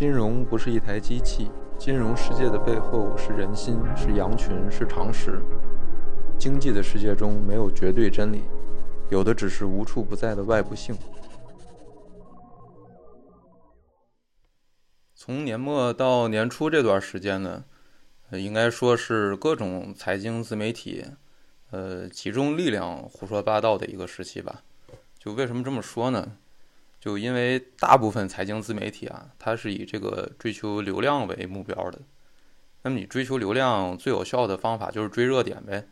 金融不是一台机器，金融世界的背后是人心，是羊群，是常识。经济的世界中没有绝对真理，有的只是无处不在的外部性。从年末到年初这段时间呢，应该说是各种财经自媒体，呃，集中力量胡说八道的一个时期吧。就为什么这么说呢？就因为大部分财经自媒体啊，它是以这个追求流量为目标的。那么你追求流量最有效的方法就是追热点呗。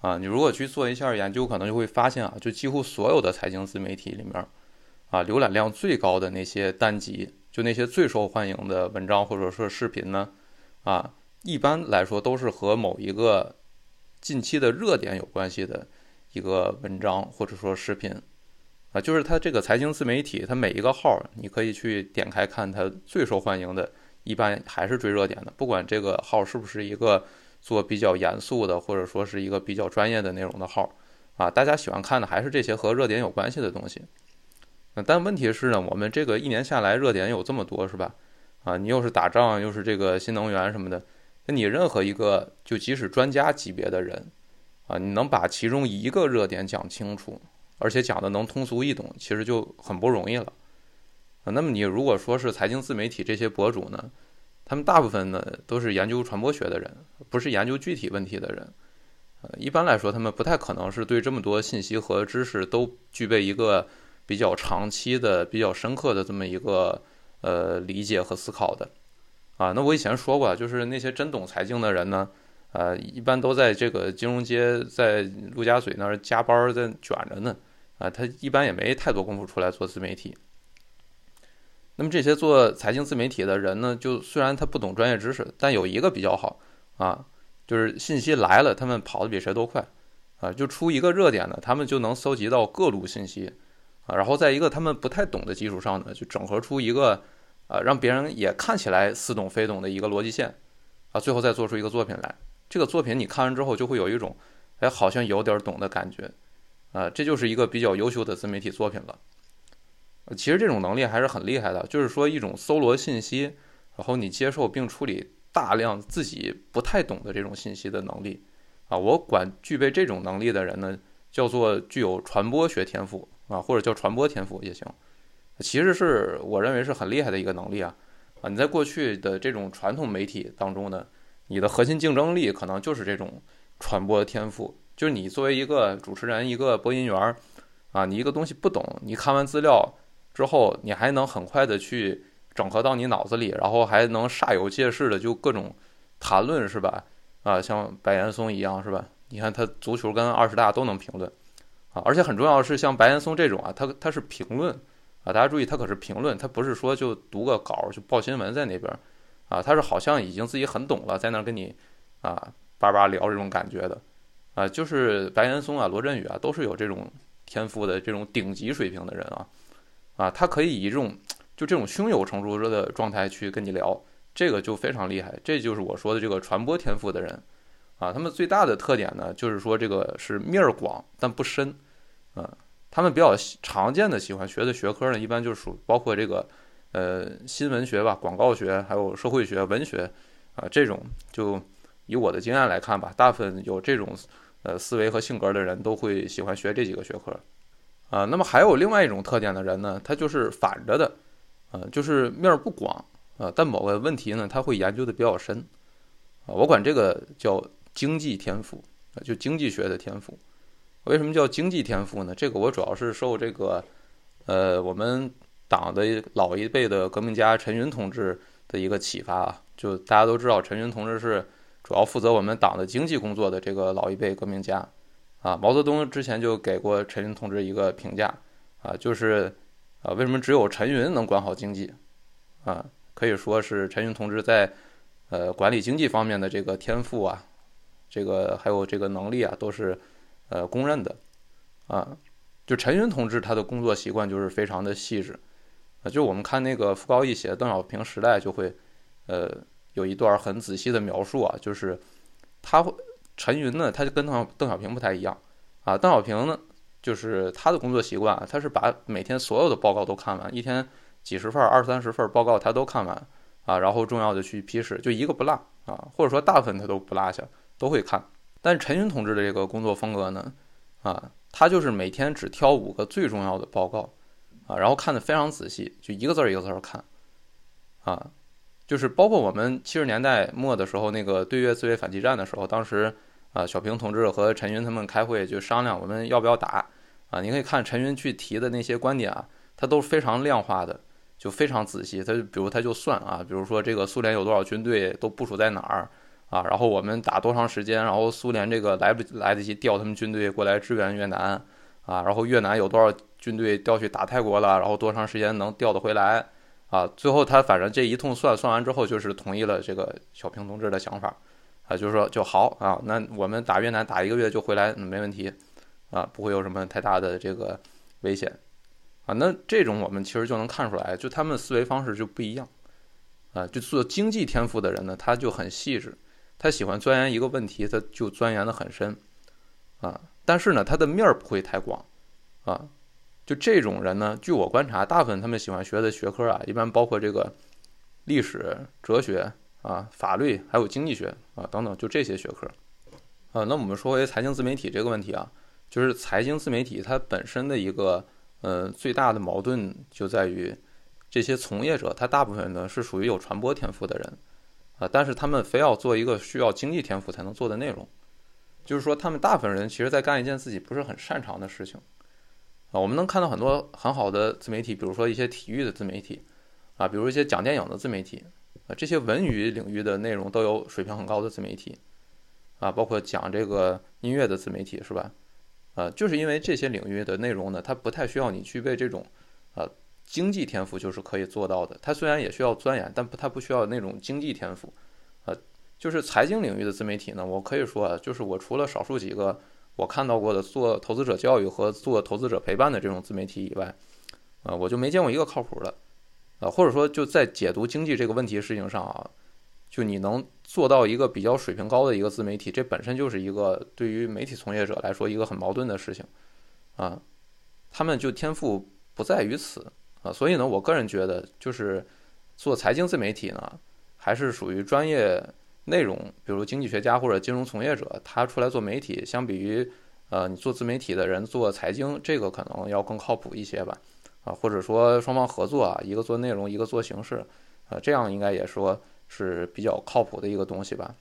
啊，你如果去做一下研究，可能就会发现啊，就几乎所有的财经自媒体里面，啊，浏览量最高的那些单集，就那些最受欢迎的文章或者说视频呢，啊，一般来说都是和某一个近期的热点有关系的一个文章或者说视频。啊，就是它这个财经自媒体，它每一个号你可以去点开看，它最受欢迎的，一般还是追热点的。不管这个号是不是一个做比较严肃的，或者说是一个比较专业的内容的号，啊，大家喜欢看的还是这些和热点有关系的东西。但问题是呢，我们这个一年下来热点有这么多，是吧？啊，你又是打仗，又是这个新能源什么的，那你任何一个就即使专家级别的人，啊，你能把其中一个热点讲清楚？而且讲的能通俗易懂，其实就很不容易了。那么你如果说是财经自媒体这些博主呢，他们大部分呢都是研究传播学的人，不是研究具体问题的人。呃，一般来说，他们不太可能是对这么多信息和知识都具备一个比较长期的、比较深刻的这么一个呃理解和思考的啊。那我以前说过，就是那些真懂财经的人呢。呃，一般都在这个金融街，在陆家嘴那儿加班在卷着呢。啊，他一般也没太多功夫出来做自媒体。那么这些做财经自媒体的人呢，就虽然他不懂专业知识，但有一个比较好啊，就是信息来了，他们跑得比谁都快啊。就出一个热点呢，他们就能搜集到各路信息啊，然后在一个他们不太懂的基础上呢，就整合出一个啊，让别人也看起来似懂非懂的一个逻辑线啊，最后再做出一个作品来。这个作品你看完之后，就会有一种哎，好像有点懂的感觉。啊，这就是一个比较优秀的自媒体作品了。其实这种能力还是很厉害的，就是说一种搜罗信息，然后你接受并处理大量自己不太懂的这种信息的能力。啊，我管具备这种能力的人呢，叫做具有传播学天赋啊，或者叫传播天赋也行。其实是我认为是很厉害的一个能力啊。啊，你在过去的这种传统媒体当中呢，你的核心竞争力可能就是这种传播的天赋。就是你作为一个主持人，一个播音员儿，啊，你一个东西不懂，你看完资料之后，你还能很快的去整合到你脑子里，然后还能煞有介事的就各种谈论，是吧？啊，像白岩松一样，是吧？你看他足球跟二十大都能评论，啊，而且很重要的是，像白岩松这种啊，他他是评论，啊，大家注意，他可是评论，他不是说就读个稿就报新闻在那边，啊，他是好像已经自己很懂了，在那跟你啊叭叭聊这种感觉的。啊，就是白岩松啊、罗振宇啊，都是有这种天赋的这种顶级水平的人啊，啊，他可以以这种就这种胸有成竹的状态去跟你聊，这个就非常厉害。这就是我说的这个传播天赋的人啊。他们最大的特点呢，就是说这个是面儿广但不深啊。他们比较常见的喜欢学的学科呢，一般就是属包括这个呃新闻学吧、广告学，还有社会学、文学啊这种。就以我的经验来看吧，大部分有这种。呃，思维和性格的人都会喜欢学这几个学科，啊，那么还有另外一种特点的人呢，他就是反着的，呃，就是面儿不广，啊，但某个问题呢，他会研究的比较深，啊，我管这个叫经济天赋，啊，就经济学的天赋。为什么叫经济天赋呢？这个我主要是受这个，呃，我们党的老一辈的革命家陈云同志的一个启发啊，就大家都知道陈云同志是。主要负责我们党的经济工作的这个老一辈革命家，啊，毛泽东之前就给过陈云同志一个评价，啊，就是，啊，为什么只有陈云能管好经济，啊，可以说是陈云同志在，呃，管理经济方面的这个天赋啊，这个还有这个能力啊，都是，呃，公认的，啊，就陈云同志他的工作习惯就是非常的细致，啊，就我们看那个傅高义写《邓小平时代》就会，呃。有一段很仔细的描述啊，就是他会陈云呢，他就跟邓邓小平不太一样啊。邓小平呢，就是他的工作习惯，他是把每天所有的报告都看完，一天几十份、二三十份报告他都看完啊，然后重要的去批示，就一个不落啊，或者说大部分他都不落下，都会看。但陈云同志的这个工作风格呢，啊，他就是每天只挑五个最重要的报告，啊，然后看的非常仔细，就一个字儿一个字儿看，啊，就是包括我们七十年代末的时候那个对越自卫反击战的时候，当时啊，小平同志和陈云他们开会就商量我们要不要打，啊，你可以看陈云去提的那些观点啊，他都是非常量化的，就非常仔细，他就比如他就算啊，比如说这个苏联有多少军队都部署在哪儿。啊，然后我们打多长时间？然后苏联这个来不来得及调他们军队过来支援越南？啊，然后越南有多少军队调去打泰国了？然后多长时间能调得回来？啊，最后他反正这一通算算完之后，就是同意了这个小平同志的想法，啊，就是说就好啊，那我们打越南打一个月就回来，没问题，啊，不会有什么太大的这个危险，啊，那这种我们其实就能看出来，就他们思维方式就不一样，啊，就做经济天赋的人呢，他就很细致。他喜欢钻研一个问题，他就钻研的很深，啊，但是呢，他的面儿不会太广，啊，就这种人呢，据我观察，大部分他们喜欢学的学科啊，一般包括这个历史、哲学啊、法律，还有经济学啊等等，就这些学科，啊，那我们说回财经自媒体这个问题啊，就是财经自媒体它本身的一个呃最大的矛盾就在于，这些从业者他大部分呢是属于有传播天赋的人。啊，但是他们非要做一个需要经济天赋才能做的内容，就是说，他们大部分人其实在干一件自己不是很擅长的事情。啊，我们能看到很多很好的自媒体，比如说一些体育的自媒体，啊，比如一些讲电影的自媒体，啊，这些文娱领域的内容都有水平很高的自媒体，啊，包括讲这个音乐的自媒体，是吧？啊，就是因为这些领域的内容呢，它不太需要你具备这种，啊。经济天赋就是可以做到的。它虽然也需要钻研，但不，它不需要那种经济天赋。呃，就是财经领域的自媒体呢，我可以说啊，就是我除了少数几个我看到过的做投资者教育和做投资者陪伴的这种自媒体以外，啊，我就没见过一个靠谱的。啊，或者说就在解读经济这个问题事情上啊，就你能做到一个比较水平高的一个自媒体，这本身就是一个对于媒体从业者来说一个很矛盾的事情。啊，他们就天赋不在于此。啊，所以呢，我个人觉得，就是做财经自媒体呢，还是属于专业内容，比如经济学家或者金融从业者，他出来做媒体，相比于呃你做自媒体的人做财经，这个可能要更靠谱一些吧。啊，或者说双方合作啊，一个做内容，一个做形式，啊，这样应该也说是比较靠谱的一个东西吧。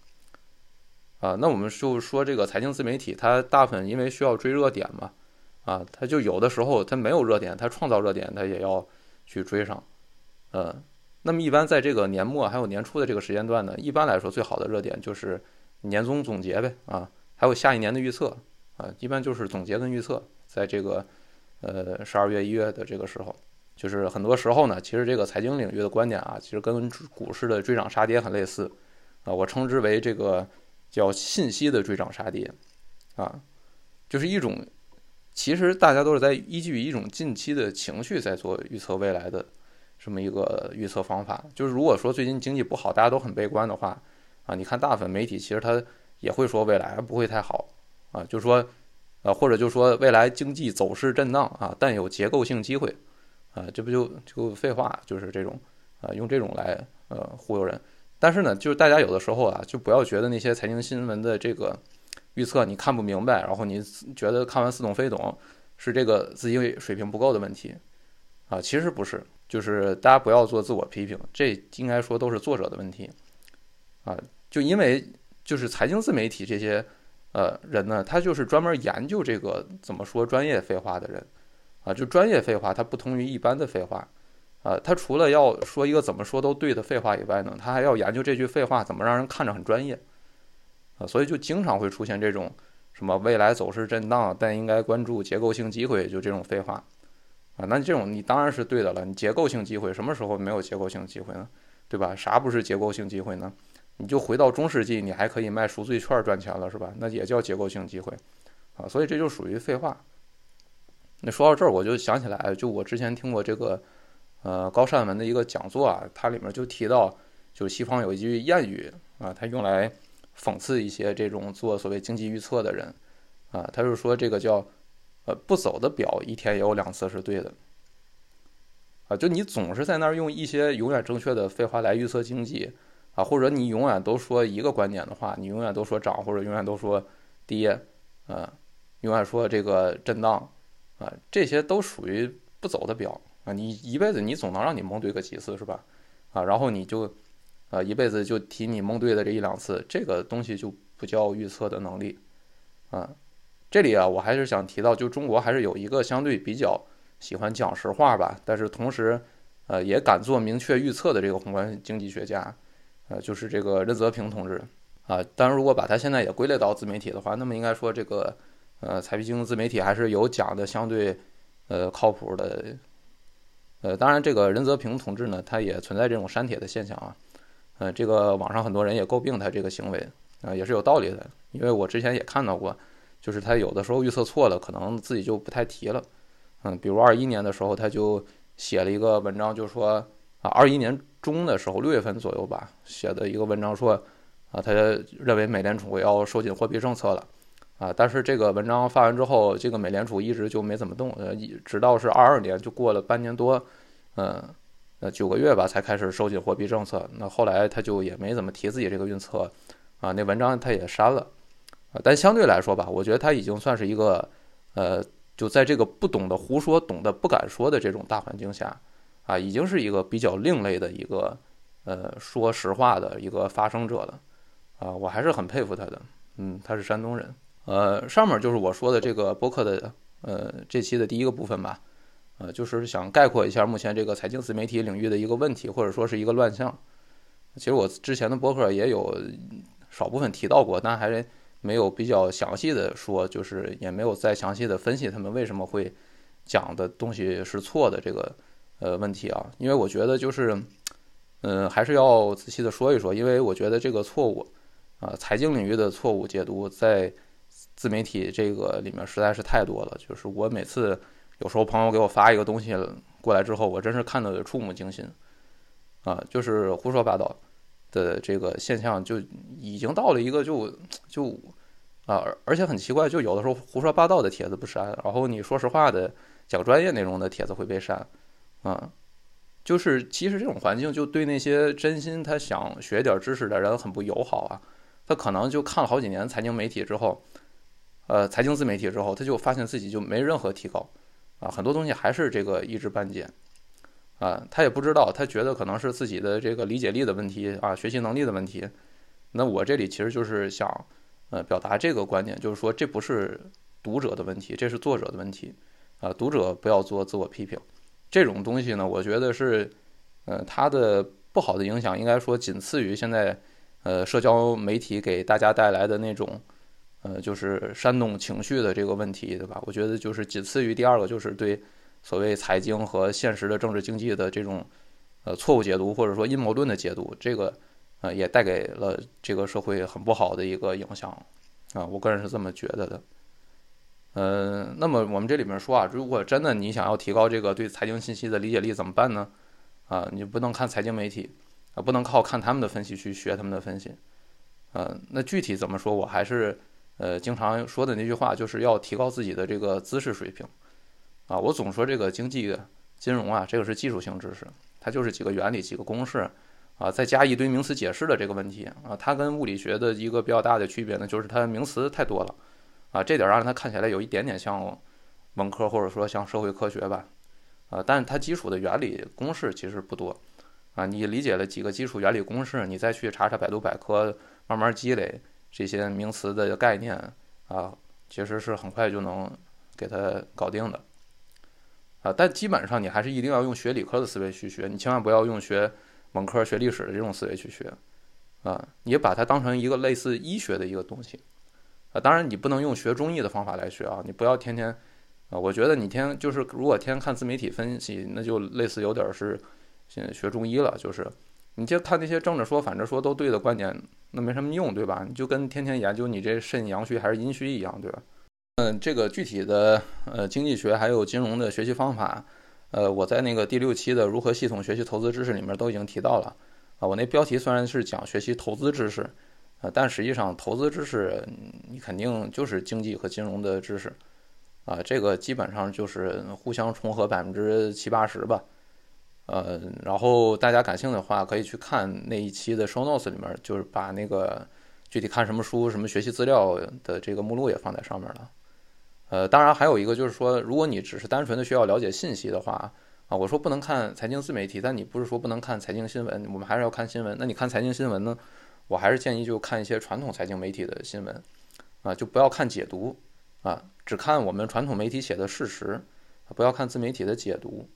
啊，那我们就说这个财经自媒体，它大部分因为需要追热点嘛。啊，它就有的时候它没有热点，它创造热点，它也要去追上，嗯，那么一般在这个年末还有年初的这个时间段呢，一般来说最好的热点就是年终总结呗，啊，还有下一年的预测，啊，一般就是总结跟预测，在这个呃十二月一月的这个时候，就是很多时候呢，其实这个财经领域的观点啊，其实跟股市的追涨杀跌很类似，啊，我称之为这个叫信息的追涨杀跌，啊，就是一种。其实大家都是在依据一种近期的情绪在做预测未来的这么一个预测方法。就是如果说最近经济不好，大家都很悲观的话，啊，你看大部分媒体其实它也会说未来不会太好，啊，就说，呃，或者就说未来经济走势震荡啊，但有结构性机会，啊，这不就就废话，就是这种，啊，用这种来呃忽悠人。但是呢，就是大家有的时候啊，就不要觉得那些财经新闻的这个。预测你看不明白，然后你觉得看完似懂非懂，是这个自己水平不够的问题，啊，其实不是，就是大家不要做自我批评，这应该说都是作者的问题，啊，就因为就是财经自媒体这些呃人呢，他就是专门研究这个怎么说专业废话的人，啊，就专业废话，它不同于一般的废话，啊，他除了要说一个怎么说都对的废话以外呢，他还要研究这句废话怎么让人看着很专业。啊，所以就经常会出现这种什么未来走势震荡，但应该关注结构性机会，就这种废话，啊，那这种你当然是对的了。你结构性机会什么时候没有结构性机会呢？对吧？啥不是结构性机会呢？你就回到中世纪，你还可以卖赎罪券赚钱了，是吧？那也叫结构性机会，啊，所以这就属于废话。那说到这儿，我就想起来，就我之前听过这个呃高善文的一个讲座啊，它里面就提到，就西方有一句谚语啊，它用来。讽刺一些这种做所谓经济预测的人，啊，他就说这个叫，呃，不走的表一天也有两次是对的，啊，就你总是在那儿用一些永远正确的废话来预测经济啊，或者你永远都说一个观点的话，你永远都说涨或者永远都说跌，啊，永远说这个震荡，啊，这些都属于不走的表啊，你一辈子你总能让你蒙对个几次是吧？啊，然后你就，啊，一辈子就提你蒙对的这一两次，这个东西就不叫预测的能力，啊，这里啊，我还是想提到，就中国还是有一个相对比较。喜欢讲实话吧，但是同时，呃，也敢做明确预测的这个宏观经济学家，呃，就是这个任泽平同志啊。当然，如果把他现在也归类到自媒体的话，那么应该说这个，呃，财经自媒体还是有讲的相对，呃，靠谱的。呃，当然，这个任泽平同志呢，他也存在这种删帖的现象啊。呃，这个网上很多人也诟病他这个行为啊，也是有道理的。因为我之前也看到过，就是他有的时候预测错了，可能自己就不太提了。嗯，比如二一年的时候，他就写了一个文章，就说啊，二一年中的时候，六月份左右吧，写的一个文章说，啊，他认为美联储要收紧货币政策了，啊，但是这个文章发完之后，这个美联储一直就没怎么动，呃，直到是二二年，就过了半年多，嗯，呃，九个月吧，才开始收紧货币政策。那后来他就也没怎么提自己这个预测，啊，那文章他也删了，但相对来说吧，我觉得他已经算是一个，呃。就在这个不懂得胡说、懂得不敢说的这种大环境下，啊，已经是一个比较另类的一个，呃，说实话的一个发声者了，啊，我还是很佩服他的。嗯，他是山东人。呃，上面就是我说的这个播客的，呃，这期的第一个部分吧，呃，就是想概括一下目前这个财经自媒体领域的一个问题，或者说是一个乱象。其实我之前的播客也有少部分提到过，但还是。没有比较详细的说，就是也没有再详细的分析他们为什么会讲的东西是错的这个呃问题啊，因为我觉得就是，嗯，还是要仔细的说一说，因为我觉得这个错误啊，财经领域的错误解读在自媒体这个里面实在是太多了。就是我每次有时候朋友给我发一个东西过来之后，我真是看的触目惊心啊，就是胡说八道。的这个现象就已经到了一个就就啊，而且很奇怪，就有的时候胡说八道的帖子不删，然后你说实话的讲专业内容的帖子会被删，啊，就是其实这种环境就对那些真心他想学点知识的人很不友好啊。他可能就看了好几年财经媒体之后，呃，财经自媒体之后，他就发现自己就没任何提高啊，很多东西还是这个一知半解。啊，他也不知道，他觉得可能是自己的这个理解力的问题啊，学习能力的问题。那我这里其实就是想，呃，表达这个观点，就是说这不是读者的问题，这是作者的问题。啊，读者不要做自我批评，这种东西呢，我觉得是，呃，它的不好的影响应该说仅次于现在，呃，社交媒体给大家带来的那种，呃，就是煽动情绪的这个问题，对吧？我觉得就是仅次于第二个，就是对。所谓财经和现实的政治经济的这种，呃，错误解读或者说阴谋论的解读，这个，呃，也带给了这个社会很不好的一个影响，啊，我个人是这么觉得的。嗯，那么我们这里面说啊，如果真的你想要提高这个对财经信息的理解力，怎么办呢？啊，你不能看财经媒体，啊，不能靠看他们的分析去学他们的分析，呃，那具体怎么说，我还是呃经常说的那句话，就是要提高自己的这个知识水平。啊，我总说这个经济金融啊，这个是技术性知识，它就是几个原理、几个公式，啊，再加一堆名词解释的这个问题啊。它跟物理学的一个比较大的区别呢，就是它名词太多了，啊，这点让它看起来有一点点像文科或者说像社会科学吧，啊，但是它基础的原理公式其实不多，啊，你理解了几个基础原理公式，你再去查查百度百科，慢慢积累这些名词的概念啊，其实是很快就能给它搞定的。啊，但基本上你还是一定要用学理科的思维去学，你千万不要用学文科学历史的这种思维去学，啊，你把它当成一个类似医学的一个东西，啊，当然你不能用学中医的方法来学啊，你不要天天，啊，我觉得你天就是如果天天看自媒体分析，那就类似有点是现在学中医了，就是你就看那些正着说反着说都对的观点，那没什么用，对吧？你就跟天天研究你这肾阳虚还是阴虚一样，对吧？嗯，这个具体的呃经济学还有金融的学习方法，呃，我在那个第六期的如何系统学习投资知识里面都已经提到了啊。我那标题虽然是讲学习投资知识，呃，但实际上投资知识你肯定就是经济和金融的知识啊，这个基本上就是互相重合百分之七八十吧。呃，然后大家感兴趣的话，可以去看那一期的 show notes 里面，就是把那个具体看什么书、什么学习资料的这个目录也放在上面了。呃，当然还有一个就是说，如果你只是单纯的需要了解信息的话，啊，我说不能看财经自媒体，但你不是说不能看财经新闻，我们还是要看新闻。那你看财经新闻呢？我还是建议就看一些传统财经媒体的新闻，啊，就不要看解读，啊，只看我们传统媒体写的事实，不要看自媒体的解读。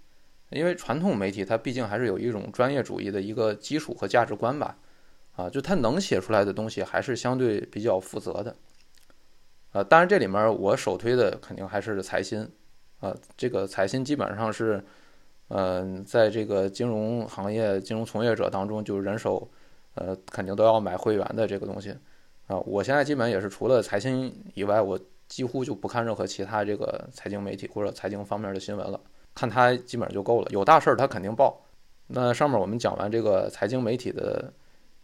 因为传统媒体它毕竟还是有一种专业主义的一个基础和价值观吧，啊，就它能写出来的东西还是相对比较负责的，呃，当然这里面我首推的肯定还是财新，啊，这个财新基本上是，嗯，在这个金融行业金融从业者当中就人手，呃，肯定都要买会员的这个东西，啊，我现在基本也是除了财新以外，我几乎就不看任何其他这个财经媒体或者财经方面的新闻了。看它基本上就够了，有大事儿它肯定报。那上面我们讲完这个财经媒体的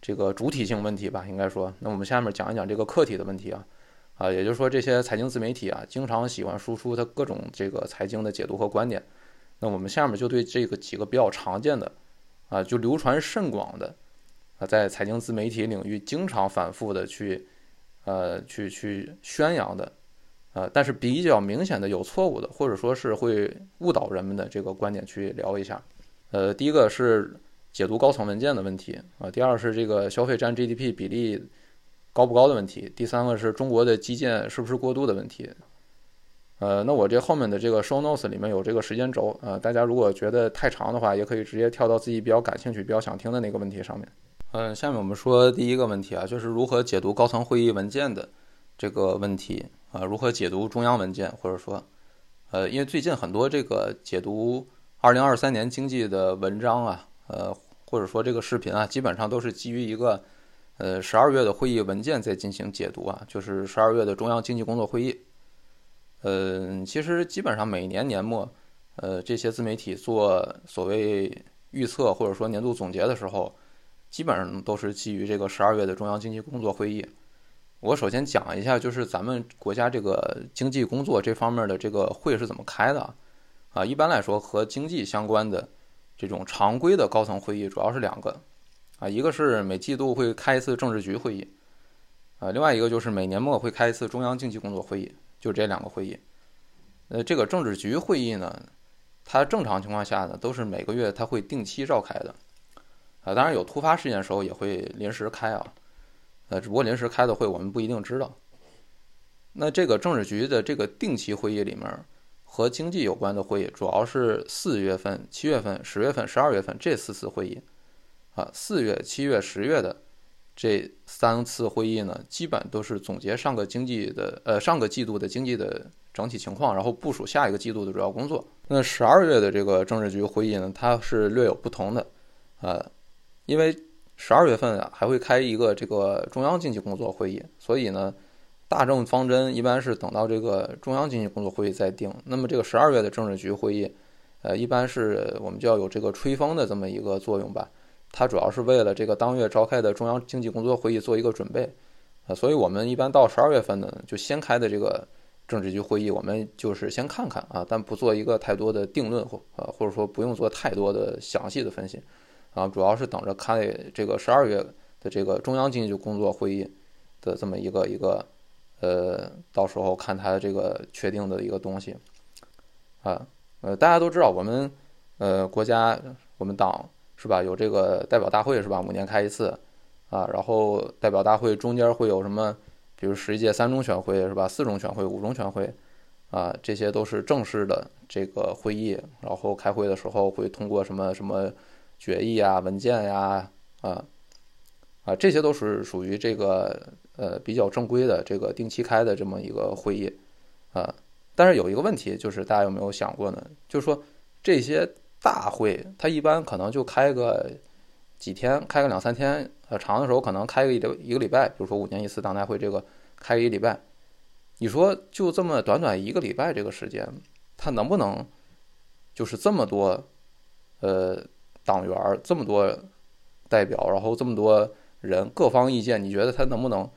这个主体性问题吧，应该说，那我们下面讲一讲这个客体的问题啊，啊，也就是说这些财经自媒体啊，经常喜欢输出它各种这个财经的解读和观点。那我们下面就对这个几个比较常见的啊，就流传甚广的啊，在财经自媒体领域经常反复的去呃去去宣扬的。呃，但是比较明显的有错误的，或者说是会误导人们的这个观点去聊一下。呃，第一个是解读高层文件的问题啊，第二是这个消费占 GDP 比例高不高的问题，第三个是中国的基建是不是过度的问题。呃，那我这后面的这个 show notes 里面有这个时间轴，呃，大家如果觉得太长的话，也可以直接跳到自己比较感兴趣、比较想听的那个问题上面。嗯，下面我们说第一个问题啊，就是如何解读高层会议文件的这个问题。啊，如何解读中央文件，或者说，呃，因为最近很多这个解读二零二三年经济的文章啊，呃，或者说这个视频啊，基本上都是基于一个，呃，十二月的会议文件在进行解读啊，就是十二月的中央经济工作会议。嗯，其实基本上每年年末，呃，这些自媒体做所谓预测或者说年度总结的时候，基本上都是基于这个十二月的中央经济工作会议。我首先讲一下，就是咱们国家这个经济工作这方面的这个会是怎么开的，啊，一般来说和经济相关的这种常规的高层会议主要是两个，啊，一个是每季度会开一次政治局会议，啊，另外一个就是每年末会开一次中央经济工作会议，就这两个会议。呃，这个政治局会议呢，它正常情况下呢都是每个月它会定期召开的，啊，当然有突发事件的时候也会临时开啊。呃，只不过临时开的会，我们不一定知道。那这个政治局的这个定期会议里面，和经济有关的会议，主要是四月份、七月份、十月份、十二月份这四次会议。啊，四月、七月、十月的这三次会议呢，基本都是总结上个经济的呃上个季度的经济的整体情况，然后部署下一个季度的主要工作。那十二月的这个政治局会议呢，它是略有不同的，呃，因为。十二月份啊，还会开一个这个中央经济工作会议，所以呢，大政方针一般是等到这个中央经济工作会议再定。那么这个十二月的政治局会议，呃，一般是我们就要有这个吹风的这么一个作用吧。它主要是为了这个当月召开的中央经济工作会议做一个准备，啊，所以我们一般到十二月份呢，就先开的这个政治局会议，我们就是先看看啊，但不做一个太多的定论或呃，或者说不用做太多的详细的分析。啊，主要是等着开这个十二月的这个中央经济工作会议的这么一个一个，呃，到时候看它这个确定的一个东西，啊，呃，大家都知道我们呃国家我们党是吧，有这个代表大会是吧，五年开一次，啊，然后代表大会中间会有什么，比如十一届三中全会是吧，四中全会、五中全会，啊，这些都是正式的这个会议，然后开会的时候会通过什么什么。决议啊，文件呀，啊，啊，这些都是属于这个呃比较正规的这个定期开的这么一个会议，啊，但是有一个问题，就是大家有没有想过呢？就是说这些大会，它一般可能就开个几天，开个两三天，呃，长的时候可能开个一一个礼拜，比如说五年一次党代会这个开一礼拜，你说就这么短短一个礼拜这个时间，它能不能就是这么多，呃？党员这么多代表，然后这么多人，各方意见，你觉得他能不能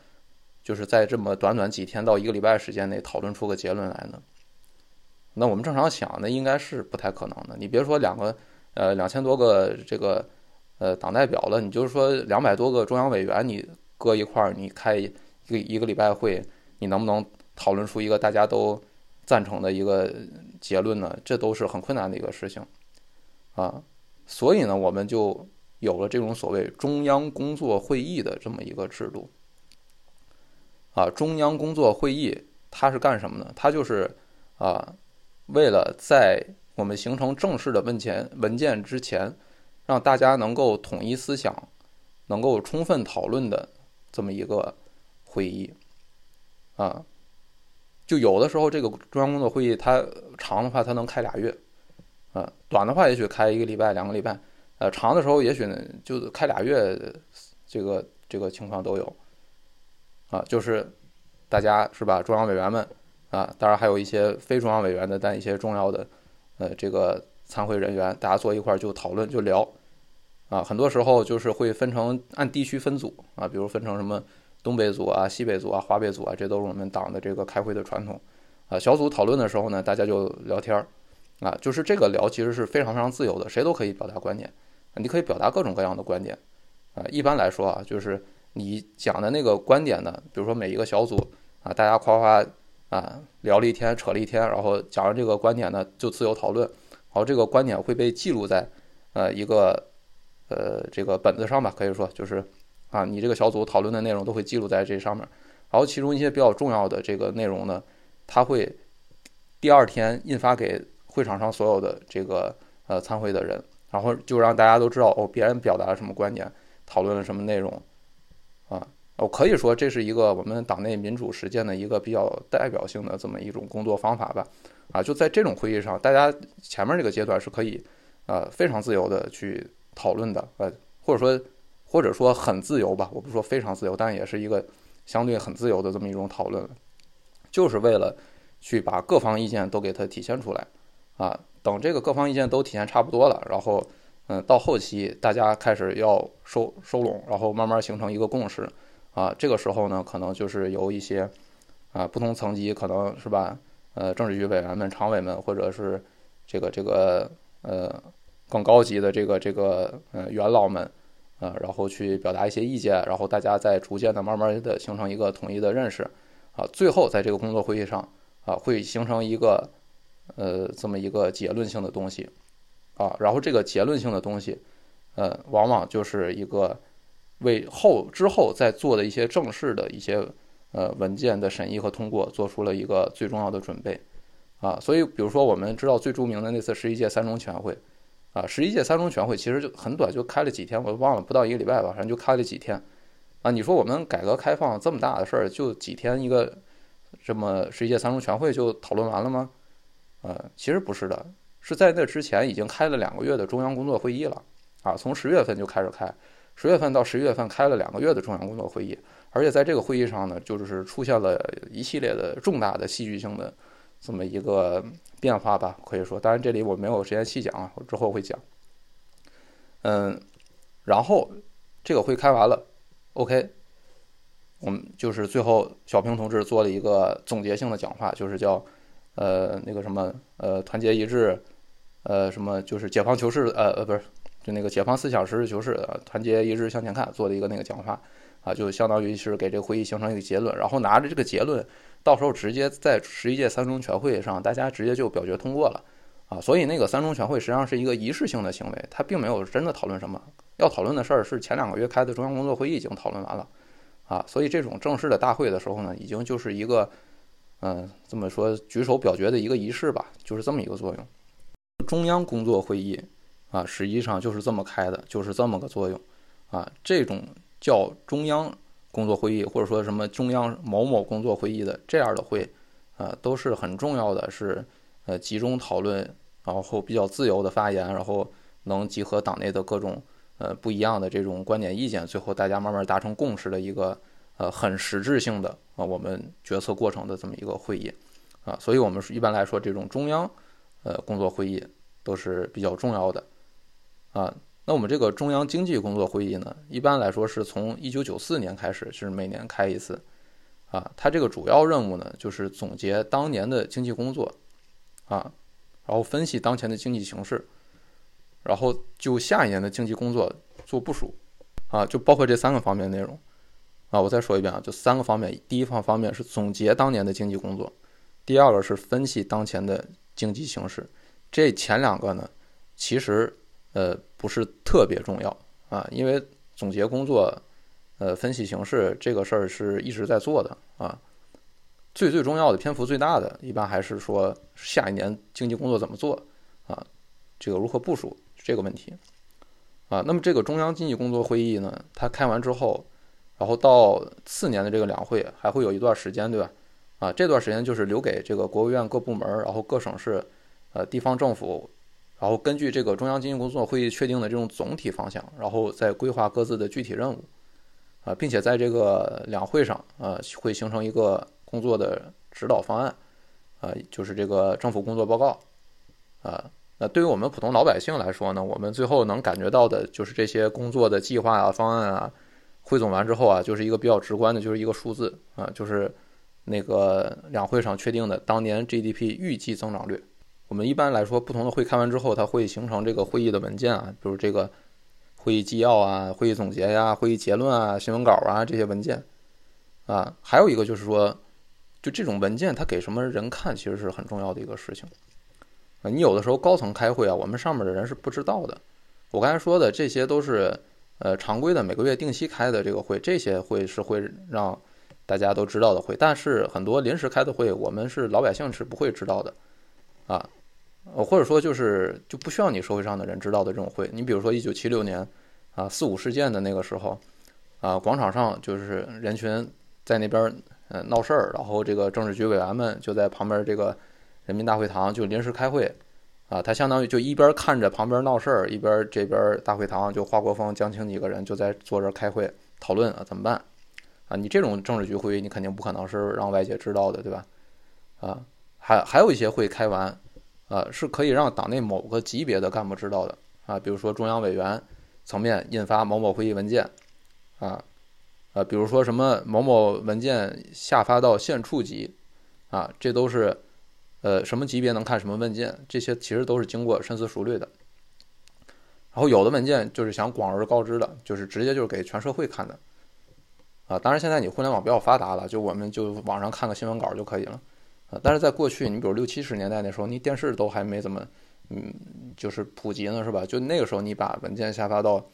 就是在这么短短几天到一个礼拜时间内讨论出个结论来呢？那我们正常想，那应该是不太可能的。你别说两个呃两千多个这个呃党代表了，你就是说两百多个中央委员，你搁一块儿，你开一个一个礼拜会，你能不能讨论出一个大家都赞成的一个结论呢？这都是很困难的一个事情啊。所以呢，我们就有了这种所谓中央工作会议的这么一个制度啊。中央工作会议它是干什么呢？它就是啊。为了在我们形成正式的文件文件之前，让大家能够统一思想，能够充分讨论的这么一个会议，啊，就有的时候这个中央工作会议它长的话它能开俩月，啊，短的话也许开一个礼拜两个礼拜，呃，长的时候也许呢就开俩月，这个这个情况都有，啊，就是大家是吧，中央委员们。啊，当然还有一些非中央委员的，但一些重要的，呃，这个参会人员，大家坐一块儿就讨论就聊，啊，很多时候就是会分成按地区分组啊，比如分成什么东北组啊、西北组啊、华北组啊，这都是我们党的这个开会的传统，啊，小组讨论的时候呢，大家就聊天儿，啊，就是这个聊其实是非常非常自由的，谁都可以表达观点，你可以表达各种各样的观点，啊，一般来说啊，就是你讲的那个观点呢，比如说每一个小组啊，大家夸夸。啊，聊了一天，扯了一天，然后讲完这个观点呢，就自由讨论。然后，这个观点会被记录在呃一个呃这个本子上吧，可以说就是啊，你这个小组讨论的内容都会记录在这上面。然后其中一些比较重要的这个内容呢，它会第二天印发给会场上所有的这个呃参会的人，然后就让大家都知道哦，别人表达了什么观点，讨论了什么内容啊。我可以说这是一个我们党内民主实践的一个比较代表性的这么一种工作方法吧，啊，就在这种会议上，大家前面这个阶段是可以，呃，非常自由的去讨论的，呃，或者说或者说很自由吧，我不说非常自由，但也是一个相对很自由的这么一种讨论，就是为了去把各方意见都给它体现出来，啊，等这个各方意见都体现差不多了，然后，嗯，到后期大家开始要收收拢，然后慢慢形成一个共识。啊，这个时候呢，可能就是由一些啊不同层级，可能是吧，呃，政治局委员们、常委们，或者是这个这个呃更高级的这个这个呃元老们，啊，然后去表达一些意见，然后大家再逐渐的、慢慢的形成一个统一的认识，啊，最后在这个工作会议上啊，会形成一个呃这么一个结论性的东西，啊，然后这个结论性的东西，呃，往往就是一个。为后之后再做的一些正式的一些呃文件的审议和通过做出了一个最重要的准备啊，所以比如说我们知道最著名的那次十一届三中全会啊，十一届三中全会其实就很短，就开了几天，我忘了不到一个礼拜吧，反正就开了几天啊。你说我们改革开放这么大的事儿，就几天一个这么十一届三中全会就讨论完了吗？呃，其实不是的，是在那之前已经开了两个月的中央工作会议了啊，从十月份就开始开。十月份到十一月份开了两个月的中央工作会议，而且在这个会议上呢，就是出现了一系列的重大的戏剧性的这么一个变化吧，可以说。当然这里我没有时间细讲啊，我之后会讲。嗯，然后这个会开完了，OK，我们就是最后小平同志做了一个总结性的讲话，就是叫呃那个什么呃团结一致，呃什么就是解放求是呃呃不是。就那个解放思想，实事求是，团结一致向前看，做的一个那个讲话，啊，就相当于是给这个会议形成一个结论，然后拿着这个结论，到时候直接在十一届三中全会上，大家直接就表决通过了，啊，所以那个三中全会实际上是一个仪式性的行为，它并没有真的讨论什么，要讨论的事儿是前两个月开的中央工作会议已经讨论完了，啊，所以这种正式的大会的时候呢，已经就是一个，嗯，这么说举手表决的一个仪式吧，就是这么一个作用，中央工作会议。啊，实际上就是这么开的，就是这么个作用，啊，这种叫中央工作会议，或者说什么中央某某工作会议的这样的会，啊，都是很重要的，是呃集中讨论，然后比较自由的发言，然后能集合党内的各种呃不一样的这种观点意见，最后大家慢慢达成共识的一个呃很实质性的啊我们决策过程的这么一个会议，啊，所以我们一般来说这种中央呃工作会议都是比较重要的。啊，那我们这个中央经济工作会议呢，一般来说是从一九九四年开始，是每年开一次。啊，它这个主要任务呢，就是总结当年的经济工作，啊，然后分析当前的经济形势，然后就下一年的经济工作做部署，啊，就包括这三个方面内容，啊，我再说一遍啊，就三个方面，第一方方面是总结当年的经济工作，第二个是分析当前的经济形势，这前两个呢，其实呃不是特别重要啊，因为总结工作，呃，分析形势这个事儿是一直在做的啊。最最重要的篇幅最大的，一般还是说下一年经济工作怎么做啊？这个如何部署这个问题啊？那么这个中央经济工作会议呢，它开完之后，然后到次年的这个两会还会有一段时间，对吧？啊，这段时间就是留给这个国务院各部门，然后各省市，呃，地方政府，然后根据这个中央经济工作会议确定的这种总体方向，然后再规划各自的具体任务啊，并且在这个两会上啊，会形成一个。工作的指导方案，啊，就是这个政府工作报告，啊，那对于我们普通老百姓来说呢，我们最后能感觉到的就是这些工作的计划啊、方案啊，汇总完之后啊，就是一个比较直观的，就是一个数字啊，就是那个两会上确定的当年 GDP 预计增长率。我们一般来说，不同的会开完之后，它会形成这个会议的文件啊，比如这个会议纪要啊、会议总结呀、会议结论啊、新闻稿啊这些文件，啊，还有一个就是说。就这种文件，它给什么人看，其实是很重要的一个事情啊。你有的时候高层开会啊，我们上面的人是不知道的。我刚才说的这些都是呃常规的每个月定期开的这个会，这些会是会让大家都知道的会。但是很多临时开的会，我们是老百姓是不会知道的啊。或者说就是就不需要你社会上的人知道的这种会。你比如说一九七六年啊四五事件的那个时候啊，广场上就是人群在那边。嗯，闹事儿，然后这个政治局委员们就在旁边这个人民大会堂就临时开会，啊，他相当于就一边看着旁边闹事儿，一边这边大会堂就华国锋、江青几个人就在坐这开会讨论啊怎么办，啊，你这种政治局会议你肯定不可能是让外界知道的，对吧？啊，还还有一些会开完，啊，是可以让党内某个级别的干部知道的，啊，比如说中央委员层面印发某某会议文件，啊。啊，比如说什么某某文件下发到县处级，啊，这都是，呃，什么级别能看什么文件，这些其实都是经过深思熟虑的。然后有的文件就是想广而告之的，就是直接就是给全社会看的，啊，当然现在你互联网比较发达了，就我们就网上看个新闻稿就可以了，啊，但是在过去，你比如六七十年代那时候，你电视都还没怎么，嗯，就是普及呢，是吧？就那个时候，你把文件下发到，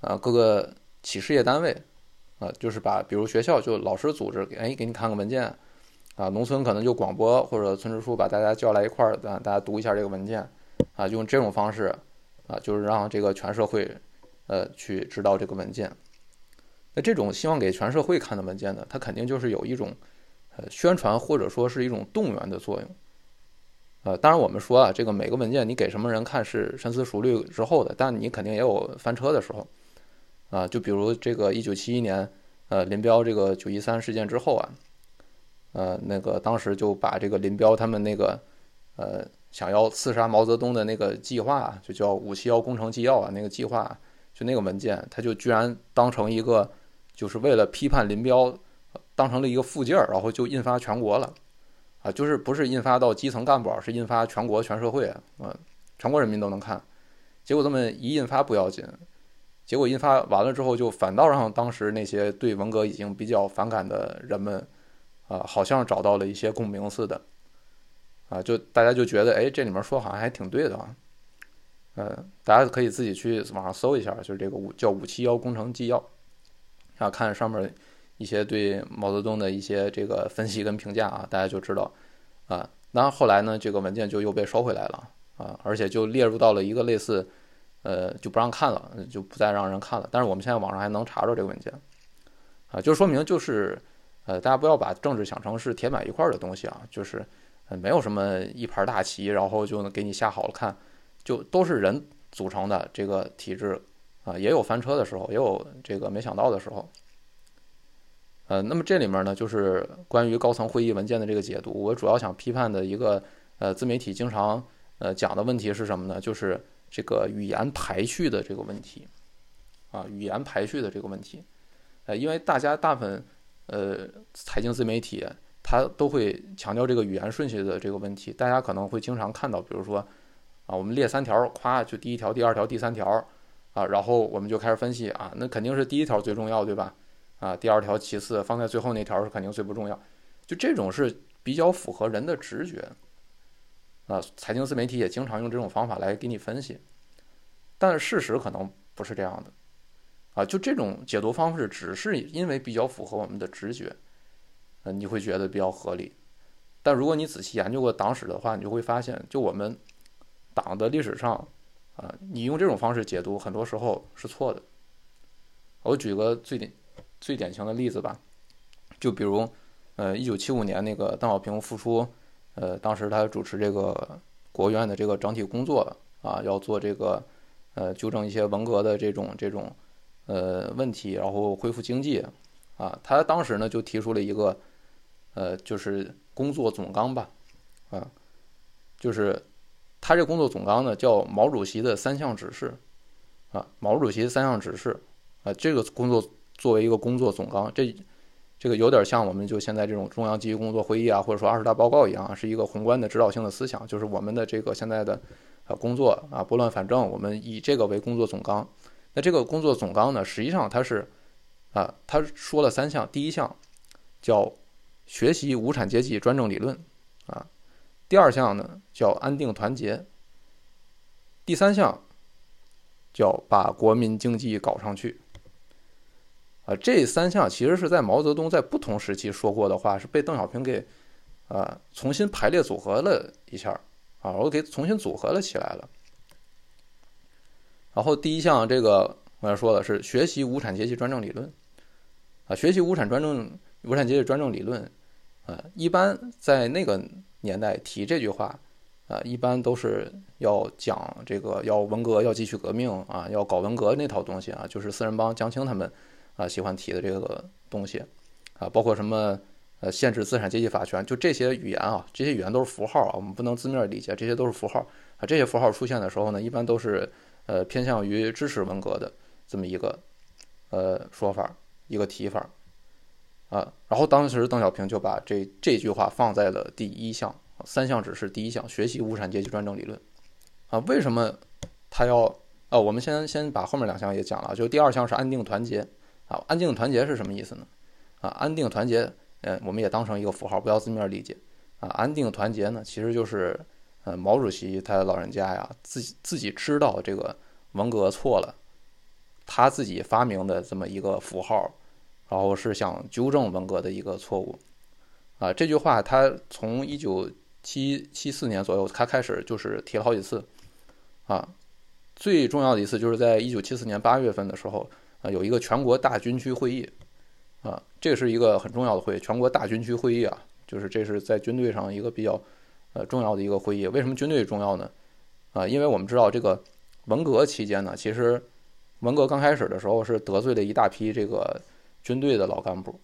啊，各个企事业单位。啊，就是把，比如学校就老师组织，哎，给你看个文件，啊，农村可能就广播或者村支书把大家叫来一块儿，啊，大家读一下这个文件，啊，用这种方式，啊，就是让这个全社会，呃，去知道这个文件。那这种希望给全社会看的文件呢，它肯定就是有一种，呃，宣传或者说是一种动员的作用。呃，当然我们说啊，这个每个文件你给什么人看是深思熟虑之后的，但你肯定也有翻车的时候。啊，就比如这个一九七一年，呃，林彪这个九一三事件之后啊，呃，那个当时就把这个林彪他们那个，呃，想要刺杀毛泽东的那个计划，就叫五七幺工程纪要啊，那个计划，就那个文件，他就居然当成一个，就是为了批判林彪，当成了一个附件儿，然后就印发全国了，啊，就是不是印发到基层干部，是印发全国全社会啊，全国人民都能看，结果这么一印发不要紧。结果印发完了之后，就反倒让当时那些对文革已经比较反感的人们，啊，好像找到了一些共鸣似的，啊，就大家就觉得，哎，这里面说好像还挺对的啊，嗯，大家可以自己去网上搜一下，就是这个五叫五七幺工程纪要，啊，看上面一些对毛泽东的一些这个分析跟评价啊，大家就知道，啊，当然后来呢，这个文件就又被收回来了，啊，而且就列入到了一个类似。呃，就不让看了，就不再让人看了。但是我们现在网上还能查着这个文件，啊，就说明就是，呃，大家不要把政治想成是铁板一块的东西啊，就是，呃，没有什么一盘大棋，然后就能给你下好了看，就都是人组成的这个体制，啊，也有翻车的时候，也有这个没想到的时候，呃，那么这里面呢，就是关于高层会议文件的这个解读，我主要想批判的一个，呃，自媒体经常呃讲的问题是什么呢？就是。这个语言排序的这个问题，啊，语言排序的这个问题，呃，因为大家大部分呃财经自媒体，它都会强调这个语言顺序的这个问题。大家可能会经常看到，比如说啊，我们列三条，夸就第一条、第二条、第三条啊，然后我们就开始分析啊，那肯定是第一条最重要，对吧？啊，第二条其次，放在最后那条是肯定最不重要。就这种是比较符合人的直觉啊，财经自媒体也经常用这种方法来给你分析，但事实可能不是这样的啊。就这种解读方式，只是因为比较符合我们的直觉，呃，你会觉得比较合理。但如果你仔细研究过党史的话，你就会发现，就我们党的历史上，啊，你用这种方式解读，很多时候是错的。我举个最典最典型的例子吧，就比如，呃，一九七五年那个邓小平复出，呃，当时他主持这个国务院的这个整体工作啊，要做这个，呃，纠正一些文革的这种这种，呃，问题，然后恢复经济，啊，他当时呢就提出了一个，呃，就是。工作总纲吧，啊，就是他这工作总纲呢叫毛主席的三项指示，啊，毛主席三项指示，啊，这个工作作为一个工作总纲，这这个有点像我们就现在这种中央纪律工作会议啊，或者说二十大报告一样，是一个宏观的指导性的思想，就是我们的这个现在的呃工作啊拨乱反正，我们以这个为工作总纲。那这个工作总纲呢，实际上它是啊，他说了三项，第一项叫。学习无产阶级专政理论，啊，第二项呢叫安定团结，第三项叫把国民经济搞上去，啊，这三项其实是在毛泽东在不同时期说过的话，是被邓小平给啊重新排列组合了一下，啊，我给重新组合了起来了。然后第一项这个我要说的是学习无产阶级专政理论，啊，学习无产专政。无产阶级专政理论，啊，一般在那个年代提这句话，啊，一般都是要讲这个要文革，要继续革命啊，要搞文革那套东西啊，就是四人帮江青他们啊喜欢提的这个东西，啊，包括什么呃限制资产阶级法权，就这些语言啊，这些语言都是符号啊，我们不能字面理解，这些都是符号啊，这些符号出现的时候呢，一般都是呃偏向于支持文革的这么一个呃说法，一个提法。啊，然后当时邓小平就把这这句话放在了第一项，三项只是第一项，学习无产阶级专政理论。啊，为什么他要？啊，我们先先把后面两项也讲了，就第二项是安定团结。啊，安定团结是什么意思呢？啊，安定团结，嗯，我们也当成一个符号，不要字面理解。啊，安定团结呢，其实就是，呃，毛主席他老人家呀，自己自己知道这个文革错了，他自己发明的这么一个符号。然后是想纠正文革的一个错误，啊，这句话他从一九七七四年左右，他开始就是提了好几次，啊，最重要的一次就是在一九七四年八月份的时候，有一个全国大军区会议，啊，这是一个很重要的会，全国大军区会议啊，就是这是在军队上一个比较呃重要的一个会议。为什么军队重要呢？啊，因为我们知道这个文革期间呢，其实文革刚开始的时候是得罪了一大批这个。军队的老干部，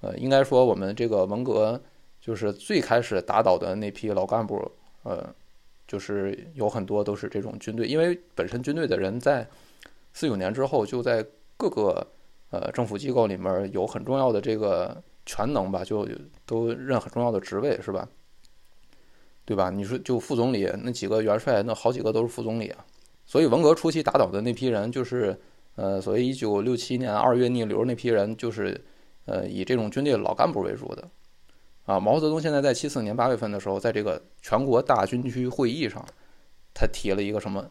呃，应该说我们这个文革就是最开始打倒的那批老干部，呃，就是有很多都是这种军队，因为本身军队的人在四九年之后就在各个呃政府机构里面有很重要的这个全能吧，就都任很重要的职位，是吧？对吧？你说就副总理那几个元帅，那好几个都是副总理啊，所以文革初期打倒的那批人就是。呃，所谓一九六七年二月逆流那批人，就是，呃，以这种军队老干部为主的，啊，毛泽东现在在七四年八月份的时候，在这个全国大军区会议上，他提了一个什么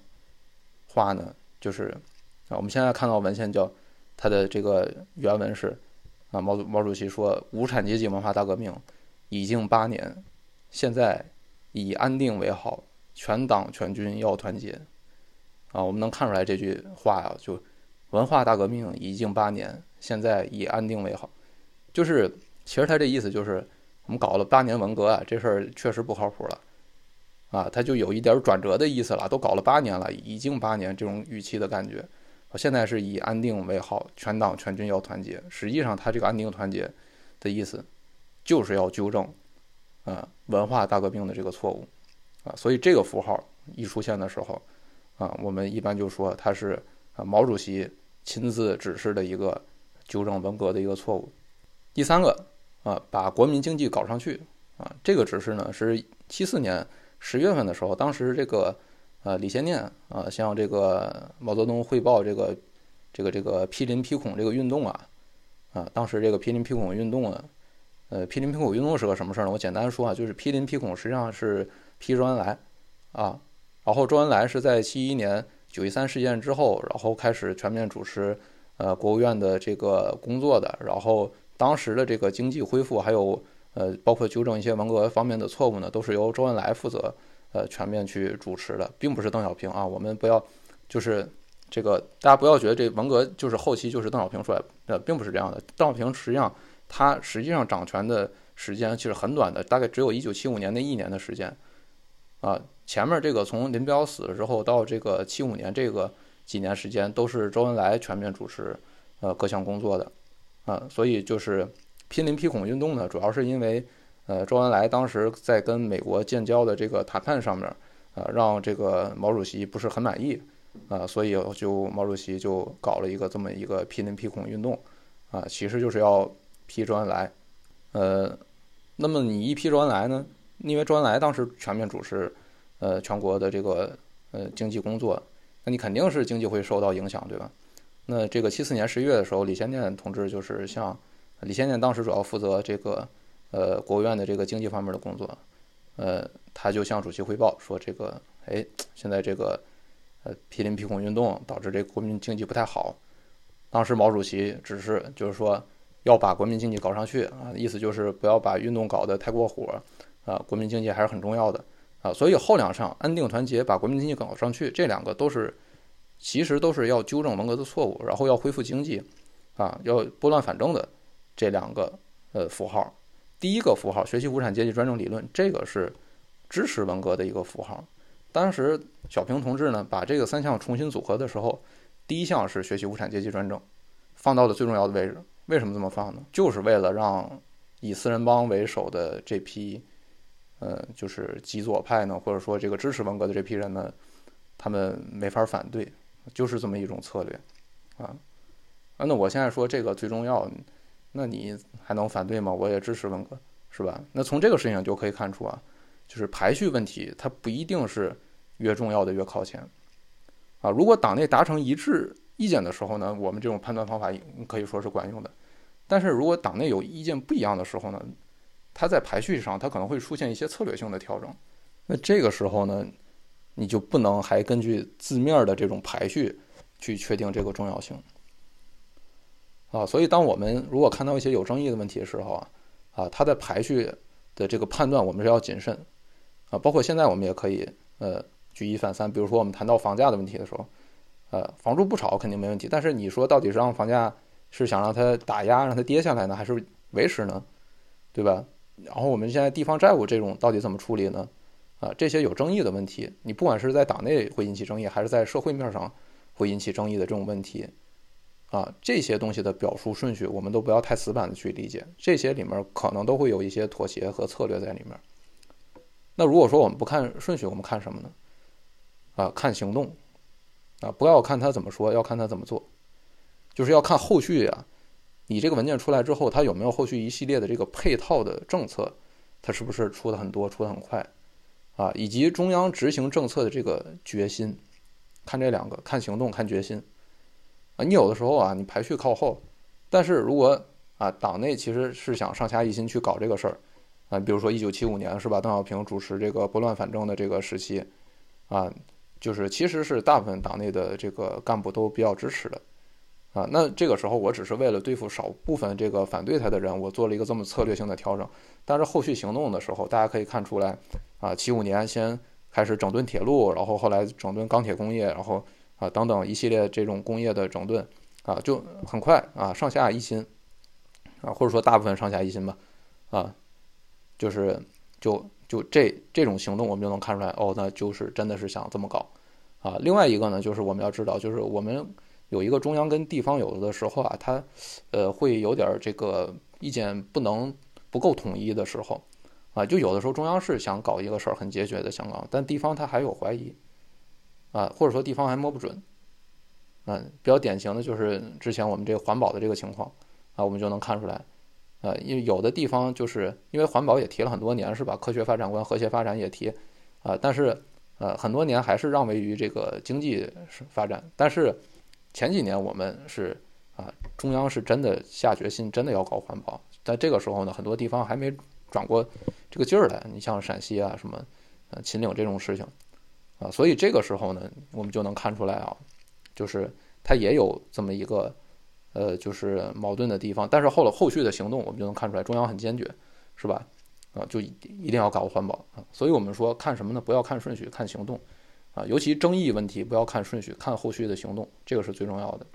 话呢？就是，我们现在看到文献叫他的这个原文是，啊，毛主毛主席说，无产阶级文化大革命已经八年，现在以安定为好，全党全军要团结，啊，我们能看出来这句话啊，就。文化大革命已经八年，现在以安定为好。就是，其实他这意思就是，我们搞了八年文革啊，这事儿确实不靠谱了，啊，他就有一点转折的意思了。都搞了八年了，已经八年这种语气的感觉，我现在是以安定为好，全党全军要团结。实际上，他这个安定团结的意思，就是要纠正，啊，文化大革命的这个错误，啊，所以这个符号一出现的时候，啊，我们一般就说他是啊，毛主席。亲自指示的一个纠正文革的一个错误。第三个啊，把国民经济搞上去啊，这个指示呢是七四年十月份的时候，当时这个呃李先念啊，向这个毛泽东汇报这个这个这个批林批孔这个运动啊啊，当时这个批林批孔运动啊，呃批林批孔运动是个什么事儿呢？我简单说啊，就是批林批孔实际上是批周恩来啊，然后周恩来是在七一年九一三事件之后，然后开始全面主持呃国务院的这个工作的，然后当时的这个经济恢复还有。呃，包括纠正一些文革方面的错误呢，都是由周恩来负责，呃，全面去主持的，并不是邓小平啊。我们不要，就是这个大家不要觉得这文革就是后期就是邓小平出来，呃，并不是这样的。邓小平实际上他实际上掌权的时间其实很短的，大概只有一九七五年那一年的时间，啊，前面这个从林彪死了之后到这个七五年这个几年时间都是周恩来全面主持，呃，各项工作的，啊，所以就是。批林批孔运动呢，主要是因为，呃，周恩来当时在跟美国建交的这个谈判上面，呃，让这个毛主席不是很满意，啊，所以就毛主席就搞了一个这么一个批林批孔运动，啊，其实就是要批周恩来，呃，那么你一批周恩来呢，因为周恩来当时全面主持，呃，全国的这个呃经济工作，那你肯定是经济会受到影响，对吧？那这个七四年十一月的时候，李先念同志就是向李先念当时主要负责这个，呃，国务院的这个经济方面的工作，呃，他就向主席汇报说，这个，哎，现在这个，呃，批林批孔运动导致这国民经济不太好。当时毛主席只是就是说，要把国民经济搞上去啊，意思就是不要把运动搞得太过火，啊，国民经济还是很重要的，啊，所以后两上安定团结，把国民经济搞上去，这两个都是，其实都是要纠正文革的错误，然后要恢复经济，啊，要拨乱反正的。这两个呃符号，第一个符号学习无产阶级专政理论，这个是支持文革的一个符号。当时小平同志呢把这个三项重新组合的时候，第一项是学习无产阶级专政，放到了最重要的位置。为什么这么放呢？就是为了让以四人帮为首的这批，呃，就是极左派呢，或者说这个支持文革的这批人呢，他们没法反对，就是这么一种策略啊。那我现在说这个最重要。那你还能反对吗？我也支持文革，是吧？那从这个事情就可以看出啊，就是排序问题，它不一定是越重要的越靠前啊。如果党内达成一致意见的时候呢，我们这种判断方法可以说是管用的。但是如果党内有意见不一样的时候呢，它在排序上它可能会出现一些策略性的调整。那这个时候呢，你就不能还根据字面的这种排序去确定这个重要性。啊，所以当我们如果看到一些有争议的问题的时候啊，啊，它的排序的这个判断我们是要谨慎，啊，包括现在我们也可以呃举一反三，比如说我们谈到房价的问题的时候，呃，房住不炒肯定没问题，但是你说到底是让房价是想让它打压让它跌下来呢，还是维持呢，对吧？然后我们现在地方债务这种到底怎么处理呢？啊，这些有争议的问题，你不管是在党内会引起争议，还是在社会面上会引起争议的这种问题。啊，这些东西的表述顺序，我们都不要太死板的去理解，这些里面可能都会有一些妥协和策略在里面。那如果说我们不看顺序，我们看什么呢？啊，看行动，啊，不要看他怎么说，要看他怎么做，就是要看后续啊，你这个文件出来之后，它有没有后续一系列的这个配套的政策，它是不是出的很多，出的很快，啊，以及中央执行政策的这个决心，看这两个，看行动，看决心。你有的时候啊，你排序靠后，但是如果啊，党内其实是想上下一心去搞这个事儿，啊，比如说一九七五年是吧？邓小平主持这个拨乱反正的这个时期，啊，就是其实是大部分党内的这个干部都比较支持的，啊，那这个时候我只是为了对付少部分这个反对他的人，我做了一个这么策略性的调整，但是后续行动的时候，大家可以看出来，啊，七五年先开始整顿铁路，然后后来整顿钢铁工业，然后。啊，等等一系列这种工业的整顿，啊，就很快啊，上下一心，啊，或者说大部分上下一心吧，啊，就是就就这这种行动，我们就能看出来，哦，那就是真的是想这么搞，啊，另外一个呢，就是我们要知道，就是我们有一个中央跟地方有的时候啊，它呃会有点这个意见不能不够统一的时候，啊，就有的时候中央是想搞一个事儿很决绝的想搞，但地方他还有怀疑。啊，或者说地方还摸不准，嗯，比较典型的就是之前我们这个环保的这个情况，啊，我们就能看出来，呃，因为有的地方就是因为环保也提了很多年，是吧？科学发展观、和谐发展也提，啊，但是呃，很多年还是让位于这个经济发展。但是前几年我们是啊，中央是真的下决心，真的要搞环保。在这个时候呢，很多地方还没转过这个劲儿来。你像陕西啊，什么呃秦岭这种事情啊，所以这个时候呢，我们就能看出来啊，就是它也有这么一个呃，就是矛盾的地方。但是后了后续的行动，我们就能看出来，中央很坚决，是吧？啊，就一定要搞环保啊，所以我们说看什么呢？不要看顺序，看行动，啊，尤其争议问题不要看顺序，看后续的行动，这个是最重要的。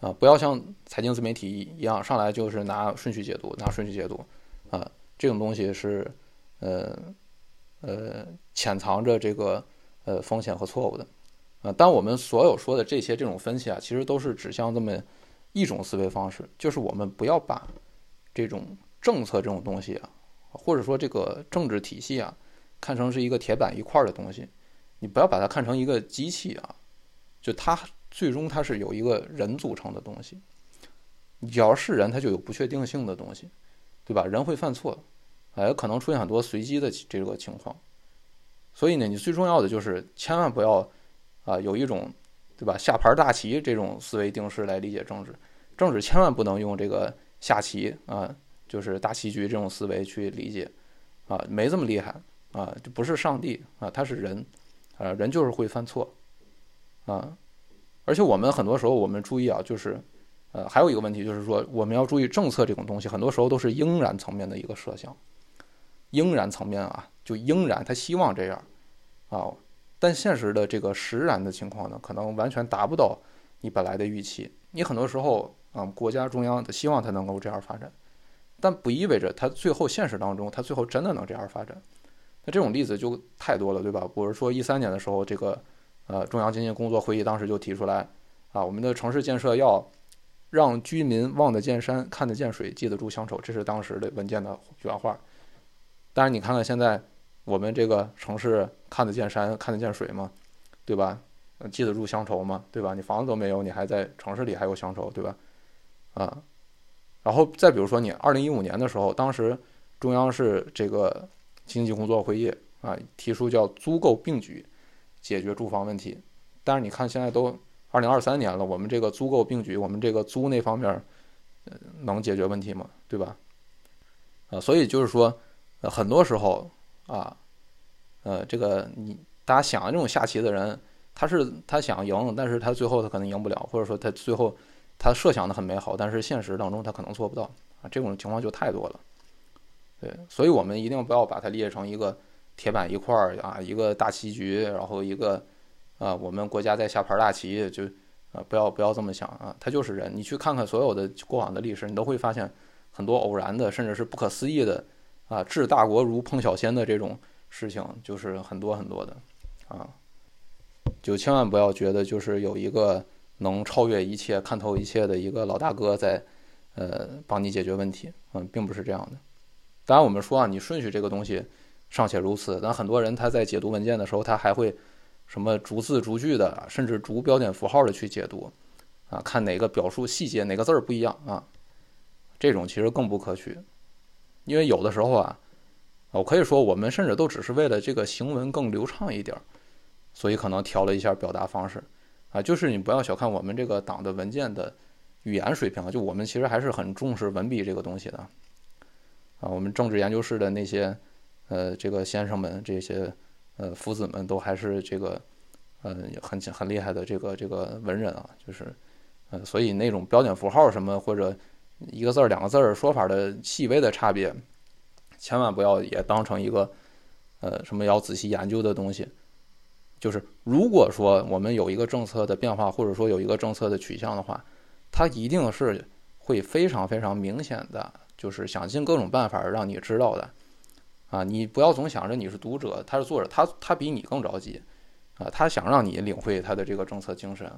啊，不要像财经自媒体一样，上来就是拿顺序解读，拿顺序解读，啊，这种东西是，呃，呃，潜藏着这个呃风险和错误的，啊，但我们所有说的这些这种分析啊，其实都是指向这么一种思维方式，就是我们不要把这种。政策这种东西啊，或者说这个政治体系啊，看成是一个铁板一块的东西，你不要把它看成一个机器啊，就它最终它是有一个人组成的东西，只要是人，它就有不确定性的东西，对吧？人会犯错，哎，可能出现很多随机的这个情况，所以呢，你最重要的就是千万不要啊，有一种对吧下盘大棋这种思维定式来理解政治，政治千万不能用这个下棋啊。就是大棋局这种思维去理解，啊，没这么厉害啊，就不是上帝啊，他是人，啊，人就是会犯错，啊，而且我们很多时候我们注意啊，就是，呃，还有一个问题就是说，我们要注意政策这种东西，很多时候都是应然层面的一个设想，应然层面啊，就应然他希望这样，啊，但现实的这个实然的情况呢，可能完全达不到你本来的预期，你很多时候啊，国家中央的希望他能够这样发展。但不意味着它最后现实当中，它最后真的能这样发展。那这种例子就太多了，对吧？比如说一三年的时候，这个呃中央经济工作会议当时就提出来啊，我们的城市建设要让居民望得见山、看得见水、记得住乡愁，这是当时的文件的原话。但是你看看现在我们这个城市看得见山、看得见水吗？对吧？记得住乡愁吗？对吧？你房子都没有，你还在城市里还有乡愁，对吧？啊。然后再比如说，你二零一五年的时候，当时中央是这个经济工作会议啊，提出叫租购并举解决住房问题。但是你看现在都二零二三年了，我们这个租购并举，我们这个租那方面能解决问题吗？对吧？啊，所以就是说，呃，很多时候啊，呃，这个你大家想这种下棋的人，他是他想赢，但是他最后他可能赢不了，或者说他最后。他设想的很美好，但是现实当中他可能做不到啊，这种情况就太多了。对，所以我们一定不要把它列成一个铁板一块儿啊，一个大棋局，然后一个啊，我们国家在下盘大棋，就啊，不要不要这么想啊，他就是人。你去看看所有的过往的历史，你都会发现很多偶然的，甚至是不可思议的啊，治大国如烹小鲜的这种事情，就是很多很多的啊，就千万不要觉得就是有一个。能超越一切、看透一切的一个老大哥在，呃，帮你解决问题，嗯，并不是这样的。当然，我们说啊，你顺序这个东西尚且如此，但很多人他在解读文件的时候，他还会什么逐字逐句的，甚至逐标点符号的去解读，啊，看哪个表述细节哪个字儿不一样啊，这种其实更不可取，因为有的时候啊，我可以说我们甚至都只是为了这个行文更流畅一点，所以可能调了一下表达方式。啊，就是你不要小看我们这个党的文件的语言水平啊，就我们其实还是很重视文笔这个东西的。啊，我们政治研究室的那些呃这个先生们，这些呃夫子们都还是这个呃很很厉害的这个这个文人啊，就是呃所以那种标点符号什么或者一个字儿两个字儿说法的细微的差别，千万不要也当成一个呃什么要仔细研究的东西。就是如果说我们有一个政策的变化，或者说有一个政策的取向的话，它一定是会非常非常明显的，就是想尽各种办法让你知道的，啊，你不要总想着你是读者，他是作者，他他比你更着急，啊，他想让你领会他的这个政策精神，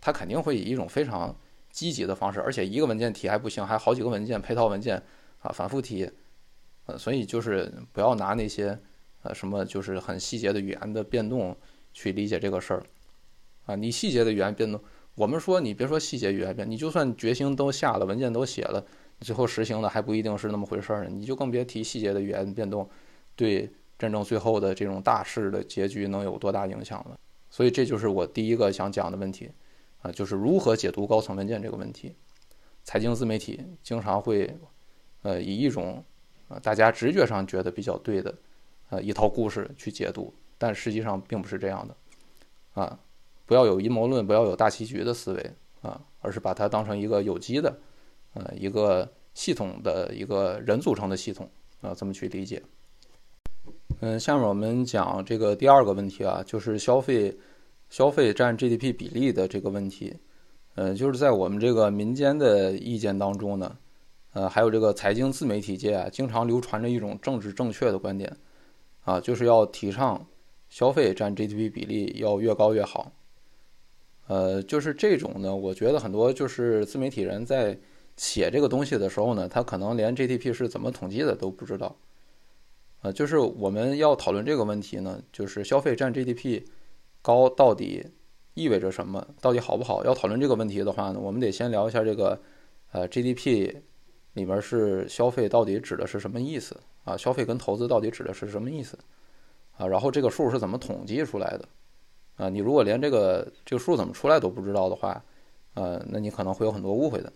他肯定会以一种非常积极的方式，而且一个文件提还不行，还好几个文件配套文件啊反复提，呃，所以就是不要拿那些呃什么就是很细节的语言的变动。去理解这个事儿，啊，你细节的语言变动，我们说你别说细节语言变，你就算决心都下了，文件都写了，最后实行的还不一定是那么回事儿呢。你就更别提细节的语言变动对真正最后的这种大势的结局能有多大影响了。所以这就是我第一个想讲的问题，啊，就是如何解读高层文件这个问题。财经自媒体经常会，呃，以一种，呃，大家直觉上觉得比较对的，呃，一套故事去解读，但实际上并不是这样的，啊，不要有阴谋论，不要有大棋局的思维，啊，而是把它当成一个有机的，呃，一个系统的一个人组成的系统，啊，这么去理解。嗯，下面我们讲这个第二个问题啊，就是消费消费占 GDP 比例的这个问题。嗯，就是在我们这个民间的意见当中呢，呃，还有这个财经自媒体界啊，经常流传着一种政治正确的观点，啊，就是要提倡消费占 GDP 比例要越高越好。呃，就是这种呢，我觉得很多就是自媒体人在写这个东西的时候呢，他可能连 GDP 是怎么统计的都不知道。呃，就是我们要讨论这个问题呢，就是消费占 GDP 高到底意味着什么？到底好不好？要讨论这个问题的话呢，我们得先聊一下这个，呃，GDP 里面是消费到底指的是什么意思啊？消费跟投资到底指的是什么意思啊？然后这个数是怎么统计出来的啊？你如果连这个这个数怎么出来都不知道的话，呃，那你可能会有很多误会的。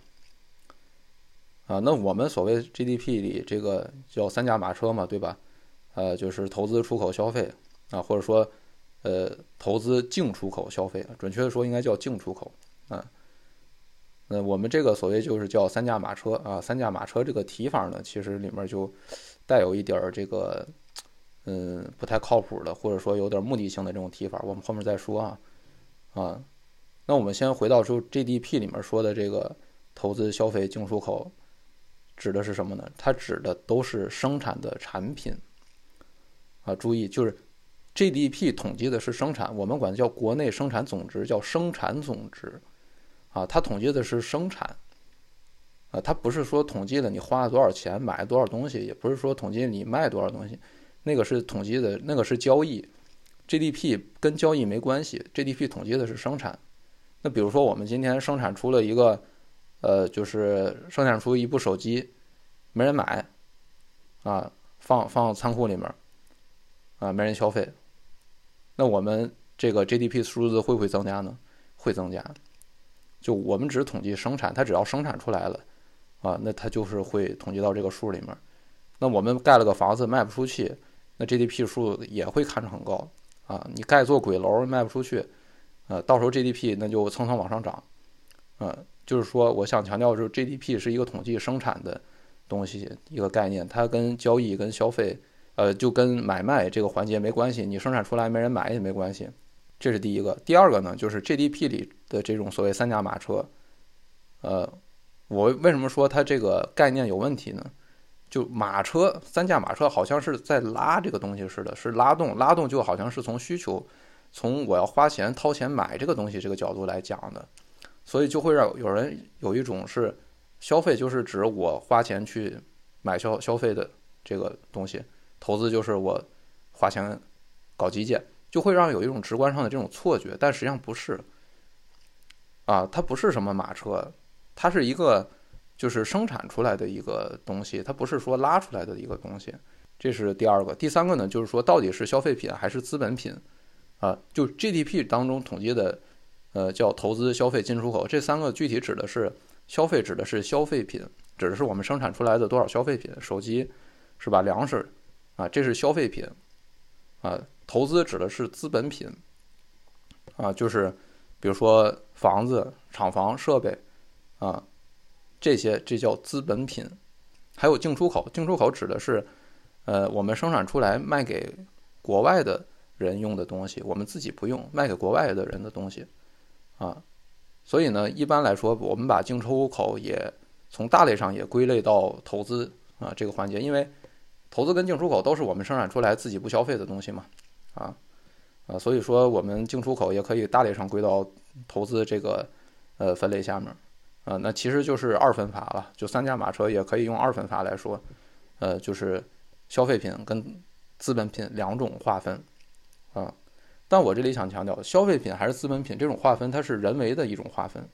啊，那我们所谓 GDP 里这个叫三驾马车嘛，对吧？呃，就是投资、出口、消费啊，或者说，呃，投资净出口消费，准确的说应该叫净出口啊。那我们这个所谓就是叫三驾马车啊，三驾马车这个提法呢，其实里面就带有一点儿这个，嗯，不太靠谱的，或者说有点目的性的这种提法，我们后面再说啊啊。那我们先回到说 GDP 里面说的这个投资、消费、净出口，指的是什么呢？它指的都是生产的产品。啊，注意，就是 GDP 统计的是生产，我们管叫国内生产总值，叫生产总值。啊，它统计的是生产。啊，它不是说统计了你花了多少钱买了多少东西，也不是说统计你卖多少东西，那个是统计的，那个是交易。GDP 跟交易没关系，GDP 统计的是生产。那比如说我们今天生产出了一个，呃，就是生产出一部手机，没人买，啊，放放仓库里面。啊，没人消费，那我们这个 GDP 数字会不会增加呢？会增加。就我们只统计生产，它只要生产出来了，啊，那它就是会统计到这个数里面。那我们盖了个房子卖不出去，那 GDP 数也会看着很高啊。你盖座鬼楼卖不出去，呃，到时候 GDP 那就蹭蹭往上涨。嗯，就是说，我想强调就是 GDP 是一个统计生产的东西，一个概念，它跟交易跟消费。呃，就跟买卖这个环节没关系，你生产出来没人买也没关系，这是第一个。第二个呢，就是 GDP 里的这种所谓三驾马车。呃，我为什么说它这个概念有问题呢？就马车三驾马车好像是在拉这个东西似的，是拉动，拉动就好像是从需求，从我要花钱掏钱买这个东西这个角度来讲的，所以就会让有人有一种是消费就是指我花钱去买消消费的这个东西。投资就是我花钱搞基建，就会让有一种直观上的这种错觉，但实际上不是。啊，它不是什么马车，它是一个就是生产出来的一个东西，它不是说拉出来的一个东西。这是第二个，第三个呢，就是说到底是消费品还是资本品？啊，就 GDP 当中统计的，呃，叫投资、消费、进出口这三个具体指的是消费，指的是消费品，指的是我们生产出来的多少消费品，手机是吧？粮食。啊，这是消费品，啊，投资指的是资本品，啊，就是比如说房子、厂房、设备，啊，这些这叫资本品。还有进出口，进出口指的是，呃，我们生产出来卖给国外的人用的东西，我们自己不用，卖给国外的人的东西，啊，所以呢，一般来说，我们把进出口也从大类上也归类到投资啊这个环节，因为。投资跟进出口都是我们生产出来自己不消费的东西嘛，啊，啊，所以说我们进出口也可以大类上归到投资这个呃分类下面，啊，那其实就是二分法了，就三驾马车也可以用二分法来说，呃，就是消费品跟资本品两种划分，啊，但我这里想强调，消费品还是资本品这种划分，它是人为的一种划分，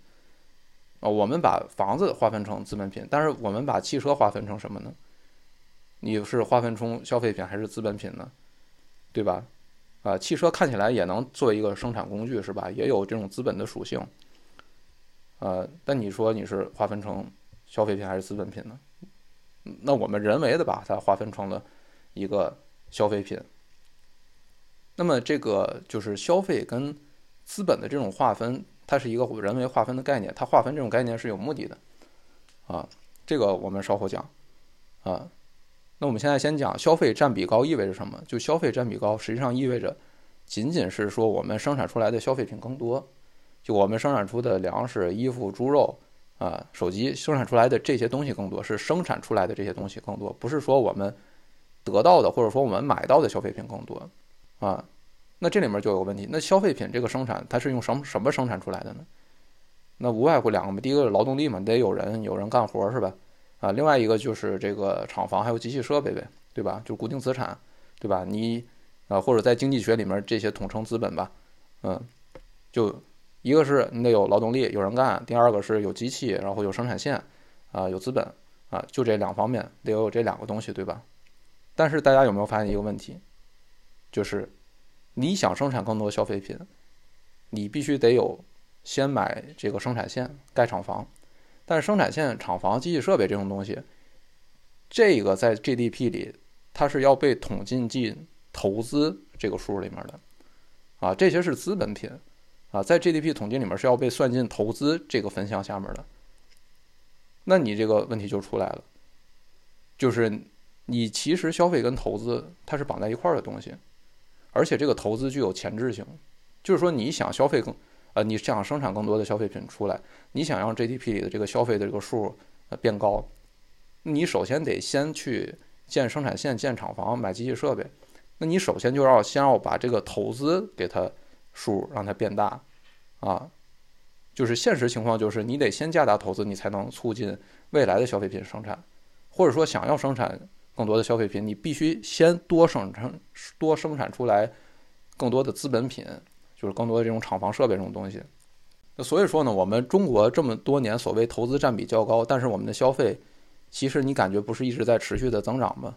啊，我们把房子划分成资本品，但是我们把汽车划分成什么呢？你是划分出消费品还是资本品呢？对吧？啊，汽车看起来也能作为一个生产工具，是吧？也有这种资本的属性。呃，但你说你是划分成消费品还是资本品呢？那我们人为的把它划分成了一个消费品。那么这个就是消费跟资本的这种划分，它是一个人为划分的概念。它划分这种概念是有目的的，啊，这个我们稍后讲，啊，那我们现在先讲消费占比高意味着什么？就消费占比高，实际上意味着仅仅是说我们生产出来的消费品更多，就我们生产出的粮食、衣服、猪肉啊、手机生产出来的这些东西更多，是生产出来的这些东西更多，不是说我们得到的或者说我们买到的消费品更多。啊，那这里面就有个问题，那消费品这个生产它是用什么什么生产出来的呢？那无外乎两个嘛，第一个是劳动力嘛，得有人有人干活是吧？啊，另外一个就是这个厂房还有机器设备呗，对吧？就固定资产，对吧？你啊，或者在经济学里面这些统称资本吧，嗯，就一个是你得有劳动力有人干，第二个是有机器，然后有生产线，啊，有资本，啊，就这两方面得有这两个东西，对吧？但是大家有没有发现一个问题？就是你想生产更多消费品，你必须得有先买这个生产线盖厂房，但是生产线、厂房、机器设备这种东西，这个在 GDP 里它是要被统计进投资这个数里面的，啊，这些是资本品，啊，在 GDP 统计里面是要被算进投资这个分项下面的。那你这个问题就出来了，就是你其实消费跟投资它是绑在一块儿的东西。而且这个投资具有前置性，就是说你想消费更，呃，你想生产更多的消费品出来，你想让 GDP 里的这个消费的这个数呃变高，你首先得先去建生产线、建厂房、买机器设备，那你首先就要先要把这个投资给它数让它变大，啊，就是现实情况就是你得先加大投资，你才能促进未来的消费品生产，或者说想要生产。更多的消费品，你必须先多生产多生产出来更多的资本品，就是更多的这种厂房设备这种东西。那所以说呢，我们中国这么多年所谓投资占比较高，但是我们的消费其实你感觉不是一直在持续的增长吗？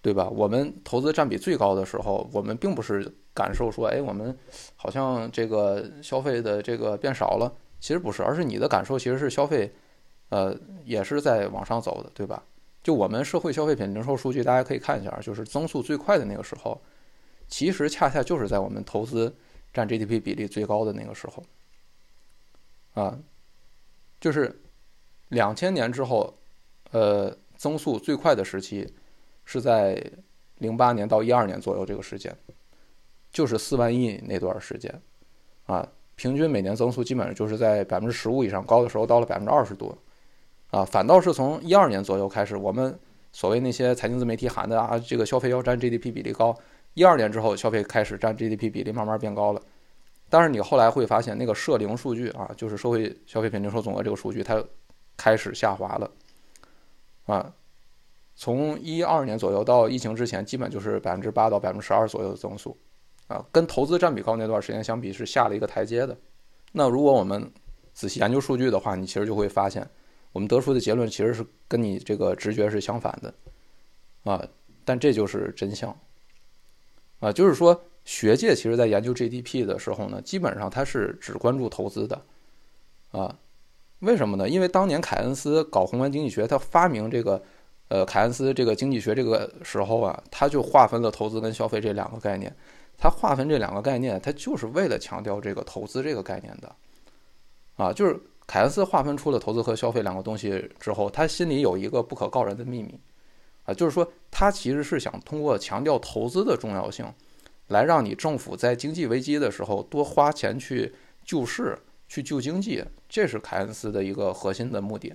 对吧？我们投资占比最高的时候，我们并不是感受说，哎，我们好像这个消费的这个变少了，其实不是，而是你的感受其实是消费，呃，也是在往上走的，对吧？就我们社会消费品零售数据，大家可以看一下，就是增速最快的那个时候，其实恰恰就是在我们投资占 GDP 比例最高的那个时候，啊，就是两千年之后，呃，增速最快的时期是在零八年到一二年左右这个时间，就是四万亿那段时间，啊，平均每年增速基本上就是在百分之十五以上，高的时候到了百分之二十多。啊，反倒是从一二年左右开始，我们所谓那些财经自媒体喊的啊，这个消费要占 GDP 比例高。一二年之后，消费开始占 GDP 比例慢慢变高了。但是你后来会发现，那个社零数据啊，就是社会消费品零售总额这个数据，它开始下滑了。啊，从一二年左右到疫情之前，基本就是百分之八到百分之十二左右的增速。啊，跟投资占比高那段时间相比，是下了一个台阶的。那如果我们仔细研究数据的话，你其实就会发现。我们得出的结论其实是跟你这个直觉是相反的，啊，但这就是真相，啊，就是说学界其实在研究 GDP 的时候呢，基本上它是只关注投资的，啊，为什么呢？因为当年凯恩斯搞宏观经济学，他发明这个，呃，凯恩斯这个经济学这个时候啊，他就划分了投资跟消费这两个概念，他划分这两个概念，他就是为了强调这个投资这个概念的，啊，就是。凯恩斯划分出了投资和消费两个东西之后，他心里有一个不可告人的秘密，啊，就是说他其实是想通过强调投资的重要性，来让你政府在经济危机的时候多花钱去救市、去救经济，这是凯恩斯的一个核心的目的，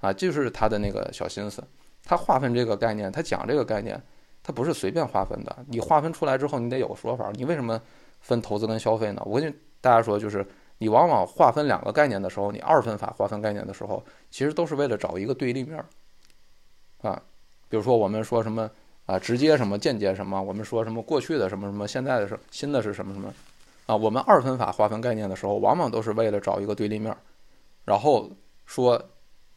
啊，就是他的那个小心思。他划分这个概念，他讲这个概念，他不是随便划分的。你划分出来之后，你得有个说法。你为什么分投资跟消费呢？我跟大家说，就是。你往往划分两个概念的时候，你二分法划分概念的时候，其实都是为了找一个对立面儿，啊，比如说我们说什么啊，直接什么，间接什么，我们说什么过去的什么什么，现在的是新的是什么什么，啊，我们二分法划分概念的时候，往往都是为了找一个对立面，然后说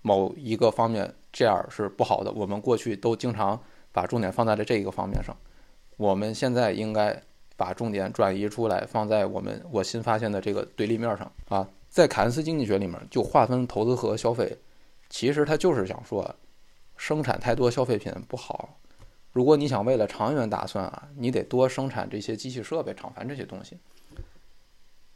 某一个方面这样是不好的，我们过去都经常把重点放在了这一个方面上，我们现在应该把重点转移出来，放在我们我新发现的这个对立面上啊。在凯恩斯经济学里面，就划分投资和消费，其实他就是想说，生产太多消费品不好。如果你想为了长远打算啊，你得多生产这些机器设备、厂房这些东西。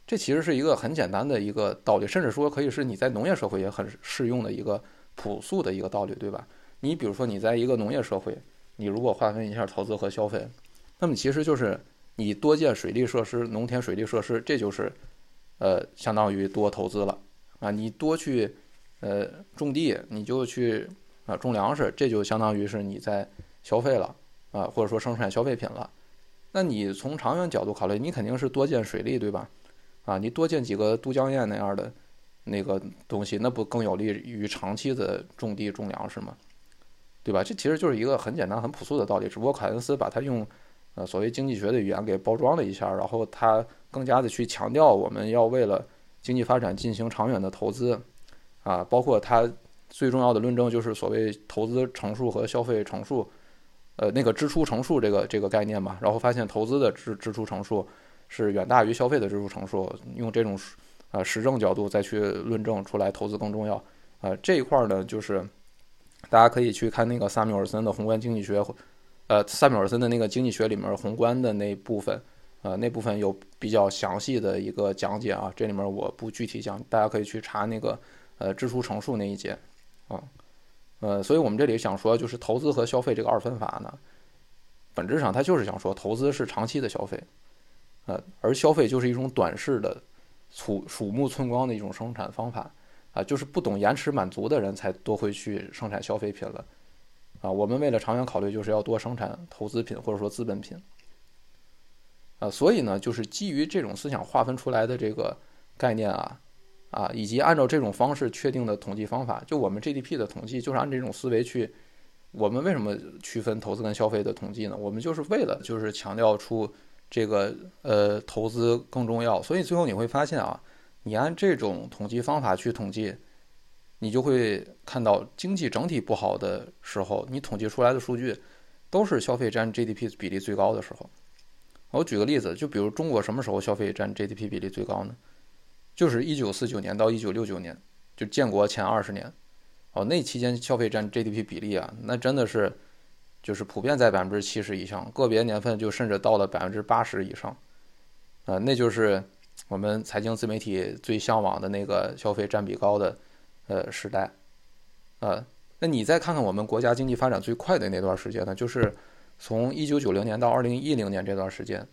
这其实是一个很简单的一个道理，甚至说可以是你在农业社会也很适用的一个朴素的一个道理，对吧？你比如说你在一个农业社会，你如果划分一下投资和消费，那么其实就是你多建水利设施、农田水利设施，这就是呃相当于多投资了啊。你多去呃种地，你就去啊种粮食，这就相当于是你在。消费了啊，或者说生产消费品了，那你从长远角度考虑，你肯定是多建水利，对吧？啊，你多建几个都江堰那样的那个东西，那不更有利于长期的种地种粮食吗？对吧？这其实就是一个很简单、很朴素的道理，只不过凯恩斯把它用呃所谓经济学的语言给包装了一下，然后他更加的去强调我们要为了经济发展进行长远的投资啊，包括他最重要的论证就是所谓投资乘数和消费乘数。呃，那个支出乘数这个这个概念嘛，然后发现投资的支支出乘数是远大于消费的支出乘数，用这种呃实证角度再去论证出来，投资更重要。呃，这一块呢，就是大家可以去看那个萨缪尔森的宏观经济学，呃，萨缪尔森的那个经济学里面宏观的那部分，呃，那部分有比较详细的一个讲解啊，这里面我不具体讲，大家可以去查那个呃支出乘数那一节啊。呃，所以我们这里想说，就是投资和消费这个二分法呢，本质上它就是想说，投资是长期的消费，呃，而消费就是一种短视的、鼠鼠目寸光的一种生产方法，啊，就是不懂延迟满足的人才多会去生产消费品了，啊，我们为了长远考虑，就是要多生产投资品或者说资本品，啊，所以呢，就是基于这种思想划分出来的这个概念啊。啊，以及按照这种方式确定的统计方法，就我们 GDP 的统计，就是按这种思维去。我们为什么区分投资跟消费的统计呢？我们就是为了就是强调出这个呃投资更重要。所以最后你会发现啊，你按这种统计方法去统计，你就会看到经济整体不好的时候，你统计出来的数据都是消费占 GDP 比例最高的时候。我举个例子，就比如中国什么时候消费占 GDP 比例最高呢？就是一九四九年到一九六九年，就建国前二十年，哦，那期间消费占 GDP 比例啊，那真的是，就是普遍在百分之七十以上，个别年份就甚至到了百分之八十以上，啊，那就是我们财经自媒体最向往的那个消费占比高的呃时代，啊，那你再看看我们国家经济发展最快的那段时间呢，就是从一九九零年到二零一零年这段时间。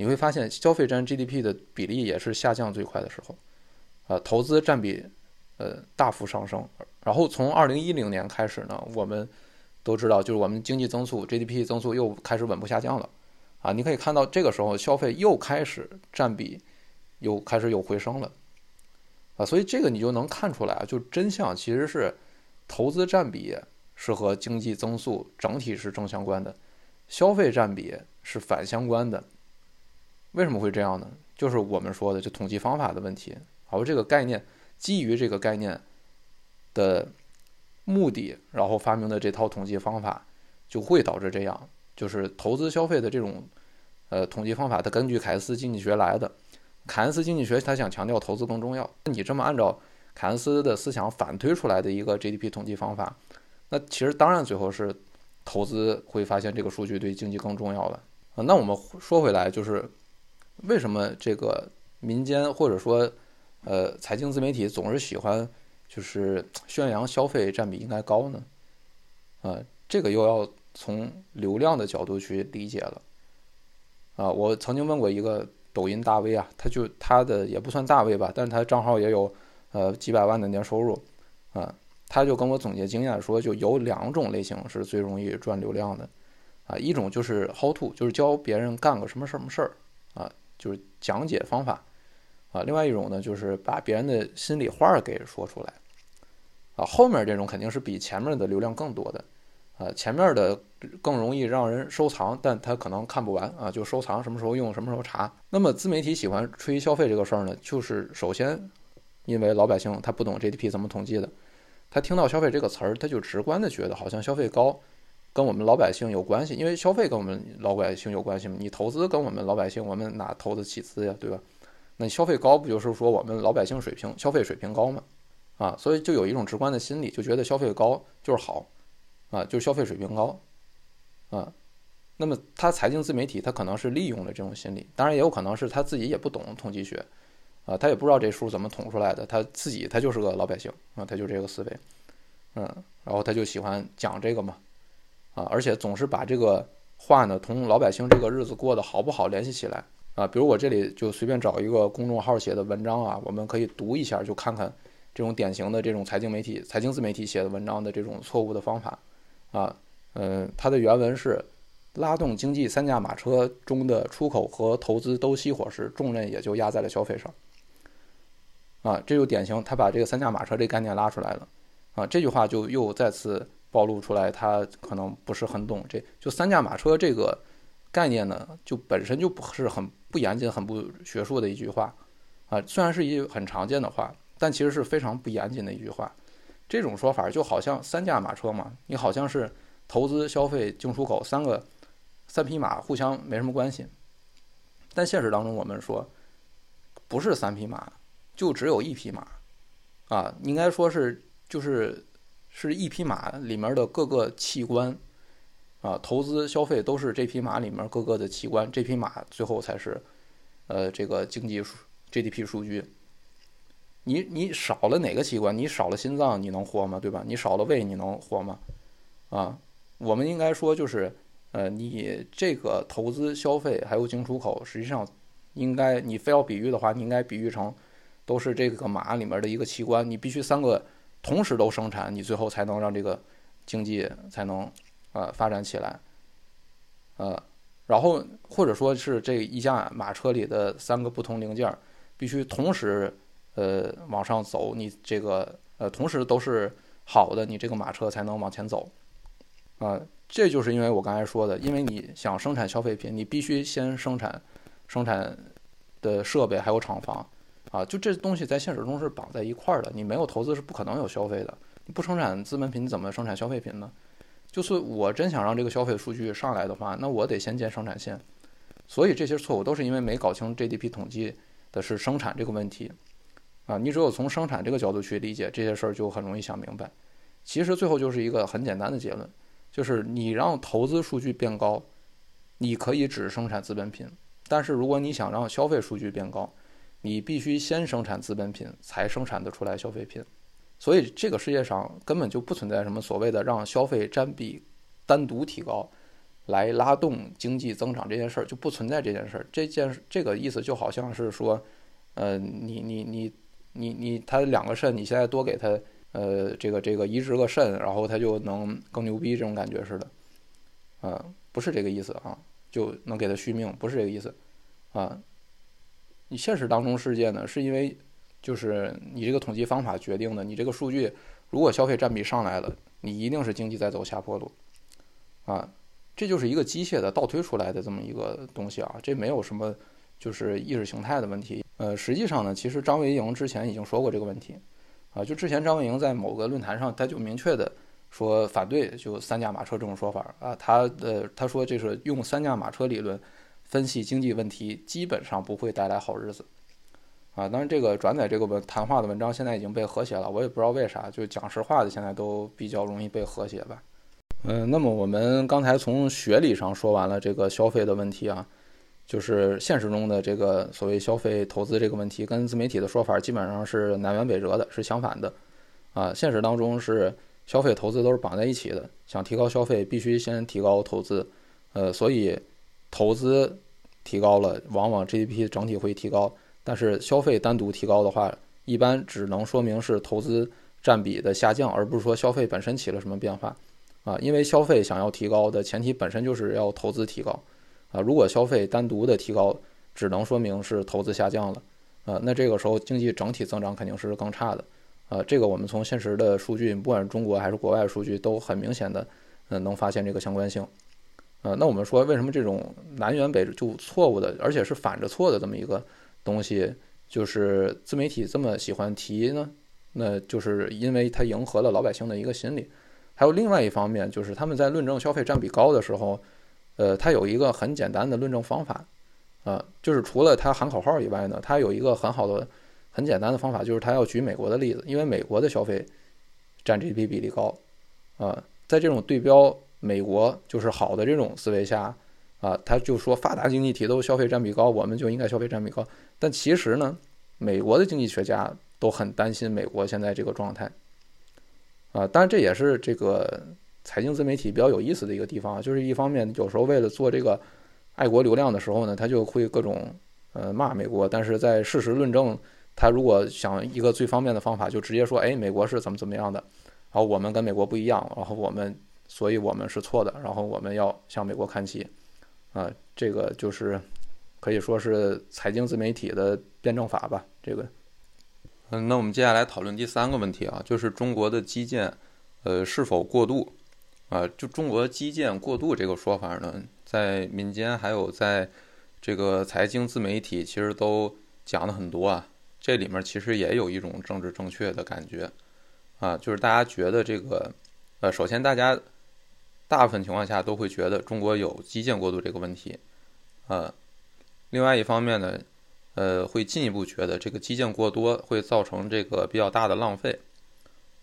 你会发现，消费占 GDP 的比例也是下降最快的时候，呃，投资占比，呃，大幅上升。然后从二零一零年开始呢，我们都知道，就是我们经济增速 GDP 增速又开始稳步下降了，啊，你可以看到这个时候消费又开始占比又开始有回升了，啊，所以这个你就能看出来啊，就真相其实是投资占比是和经济增速整体是正相关的，消费占比是反相关的。为什么会这样呢？就是我们说的这统计方法的问题。好，这个概念基于这个概念的目的，然后发明的这套统计方法就会导致这样。就是投资消费的这种呃统计方法，它根据凯恩斯经济学来的。凯恩斯经济学他想强调投资更重要。你这么按照凯恩斯的思想反推出来的一个 GDP 统计方法，那其实当然最后是投资会发现这个数据对经济更重要了。那我们说回来就是。为什么这个民间或者说，呃，财经自媒体总是喜欢就是宣扬消费占比应该高呢？啊，这个又要从流量的角度去理解了。啊，我曾经问过一个抖音大 V 啊，他就他的也不算大 V 吧，但是他账号也有呃几百万的年收入，啊，他就跟我总结经验说，就有两种类型是最容易赚流量的，啊，一种就是 how to，就是教别人干个什么什么事儿，啊。就是讲解方法，啊，另外一种呢，就是把别人的心里话给说出来，啊，后面这种肯定是比前面的流量更多的，啊，前面的更容易让人收藏，但他可能看不完啊，就收藏什么时候用什么时候查。那么自媒体喜欢吹消费这个事儿呢，就是首先因为老百姓他不懂 GDP 怎么统计的，他听到消费这个词儿，他就直观的觉得好像消费高跟我们老百姓有关系，因为消费跟我们老百姓有关系嘛。你投资跟我们老百姓，我们哪投得起资呀，对吧？那消费高不就是说我们老百姓水平消费水平高吗？啊，所以就有一种直观的心理，就觉得消费高就是好，啊，就是消费水平高，啊。那么他财经自媒体他可能是利用了这种心理，当然也有可能是他自己也不懂统计学，啊，他也不知道这数怎么统出来的，他自己他就是个老百姓啊，他就这个思维，嗯，然后他就喜欢讲这个嘛。啊，而且总是把这个话呢，同老百姓这个日子过得好不好联系起来啊。比如我这里就随便找一个公众号写的文章啊，我们可以读一下，就看看这种典型的这种财经媒体、财经自媒体写的文章的这种错误的方法啊。嗯，它的原文是：拉动经济三驾马车中的出口和投资都熄火时，重任也就压在了消费上。啊，这就典型，他把这个三驾马车这概念拉出来了啊。这句话就又再次。暴露出来，他可能不是很懂，这就三驾马车这个概念呢，就本身就不是很不严谨、很不学术的一句话啊。虽然是一句很常见的话，但其实是非常不严谨的一句话。这种说法就好像三驾马车嘛，你好像是投资、消费、进出口三个三匹马互相没什么关系。但现实当中，我们说不是三匹马，就只有一匹马啊，应该说是就是。是一匹马里面的各个器官，啊，投资消费都是这匹马里面各个的器官，这匹马最后才是，呃，这个经济数 GDP 数据。你你少了哪个器官？你少了心脏，你能活吗？对吧？你少了胃，你能活吗？啊，我们应该说就是，呃，你这个投资消费还有进出口，实际上应该你非要比喻的话，你应该比喻成都是这个马里面的一个器官，你必须三个。同时都生产，你最后才能让这个经济才能呃发展起来，呃，然后或者说是这一架马车里的三个不同零件必须同时呃往上走，你这个呃同时都是好的，你这个马车才能往前走，啊，这就是因为我刚才说的，因为你想生产消费品，你必须先生产生产的设备还有厂房。啊，就这东西在现实中是绑在一块儿的，你没有投资是不可能有消费的。你不生产资本品，你怎么生产消费品呢？就是我真想让这个消费数据上来的话，那我得先建生产线。所以这些错误都是因为没搞清 GDP 统计的是生产这个问题。啊，你只有从生产这个角度去理解这些事儿，就很容易想明白。其实最后就是一个很简单的结论，就是你让投资数据变高，你可以只生产资本品，但是如果你想让消费数据变高，你必须先生产资本品，才生产得出来消费品，所以这个世界上根本就不存在什么所谓的让消费占比单独提高，来拉动经济增长这件事儿就不存在这件事儿。这件这个意思就好像是说，呃，你你你你你他两个肾，你现在多给他呃这个这个移植个肾，然后他就能更牛逼这种感觉似的，啊，不是这个意思啊，就能给他续命，不是这个意思，啊。你现实当中世界呢，是因为就是你这个统计方法决定的。你这个数据如果消费占比上来了，你一定是经济在走下坡路，啊，这就是一个机械的倒推出来的这么一个东西啊，这没有什么就是意识形态的问题。呃，实际上呢，其实张维迎之前已经说过这个问题，啊，就之前张维迎在某个论坛上他就明确的说反对就三驾马车这种说法啊，他呃他说这是用三驾马车理论。分析经济问题基本上不会带来好日子，啊，当然这个转载这个文谈话的文章现在已经被和谐了，我也不知道为啥，就讲实话的现在都比较容易被和谐吧。嗯，那么我们刚才从学理上说完了这个消费的问题啊，就是现实中的这个所谓消费投资这个问题，跟自媒体的说法基本上是南辕北辙的，是相反的。啊，现实当中是消费投资都是绑在一起的，想提高消费必须先提高投资，呃，所以。投资提高了，往往 GDP 整体会提高，但是消费单独提高的话，一般只能说明是投资占比的下降，而不是说消费本身起了什么变化，啊，因为消费想要提高的前提本身就是要投资提高，啊，如果消费单独的提高，只能说明是投资下降了，啊，那这个时候经济整体增长肯定是更差的，啊，这个我们从现实的数据，不管是中国还是国外数据，都很明显的，嗯，能发现这个相关性。呃，那我们说，为什么这种南辕北辙就错误的，而且是反着错的这么一个东西，就是自媒体这么喜欢提呢？那就是因为它迎合了老百姓的一个心理，还有另外一方面，就是他们在论证消费占比高的时候，呃，它有一个很简单的论证方法，啊，就是除了它喊口号以外呢，它有一个很好的、很简单的方法，就是它要举美国的例子，因为美国的消费占 GDP 比例高，啊，在这种对标美国就是好的这种思维下，啊，他就说发达经济体都消费占比高，我们就应该消费占比高，但其实呢，美国的经济学家都很担心美国现在这个状态。啊，当然这也是这个财经自媒体比较有意思的一个地方，就是一方面有时候为了做这个爱国流量的时候呢，他就会各种呃骂美国，但是在事实论证，他如果想一个最方便的方法，就直接说，哎，美国是怎么怎么样的，然后我们跟美国不一样，然后我们所以我们是错的，然后我们要向美国看齐，啊，这个就是可以说是财经自媒体的辩证法吧，这个。嗯，那我们接下来讨论第三个问题啊，就是中国的基建，呃，是否过度？啊，就中国基建过度这个说法呢，在民间还有在这个财经自媒体，其实都讲的很多啊。这里面其实也有一种政治正确的感觉，啊，就是大家觉得这个，呃，首先大家大部分情况下都会觉得中国有基建过度这个问题，呃，另外一方面呢。呃，会进一步觉得这个基建过多会造成这个比较大的浪费，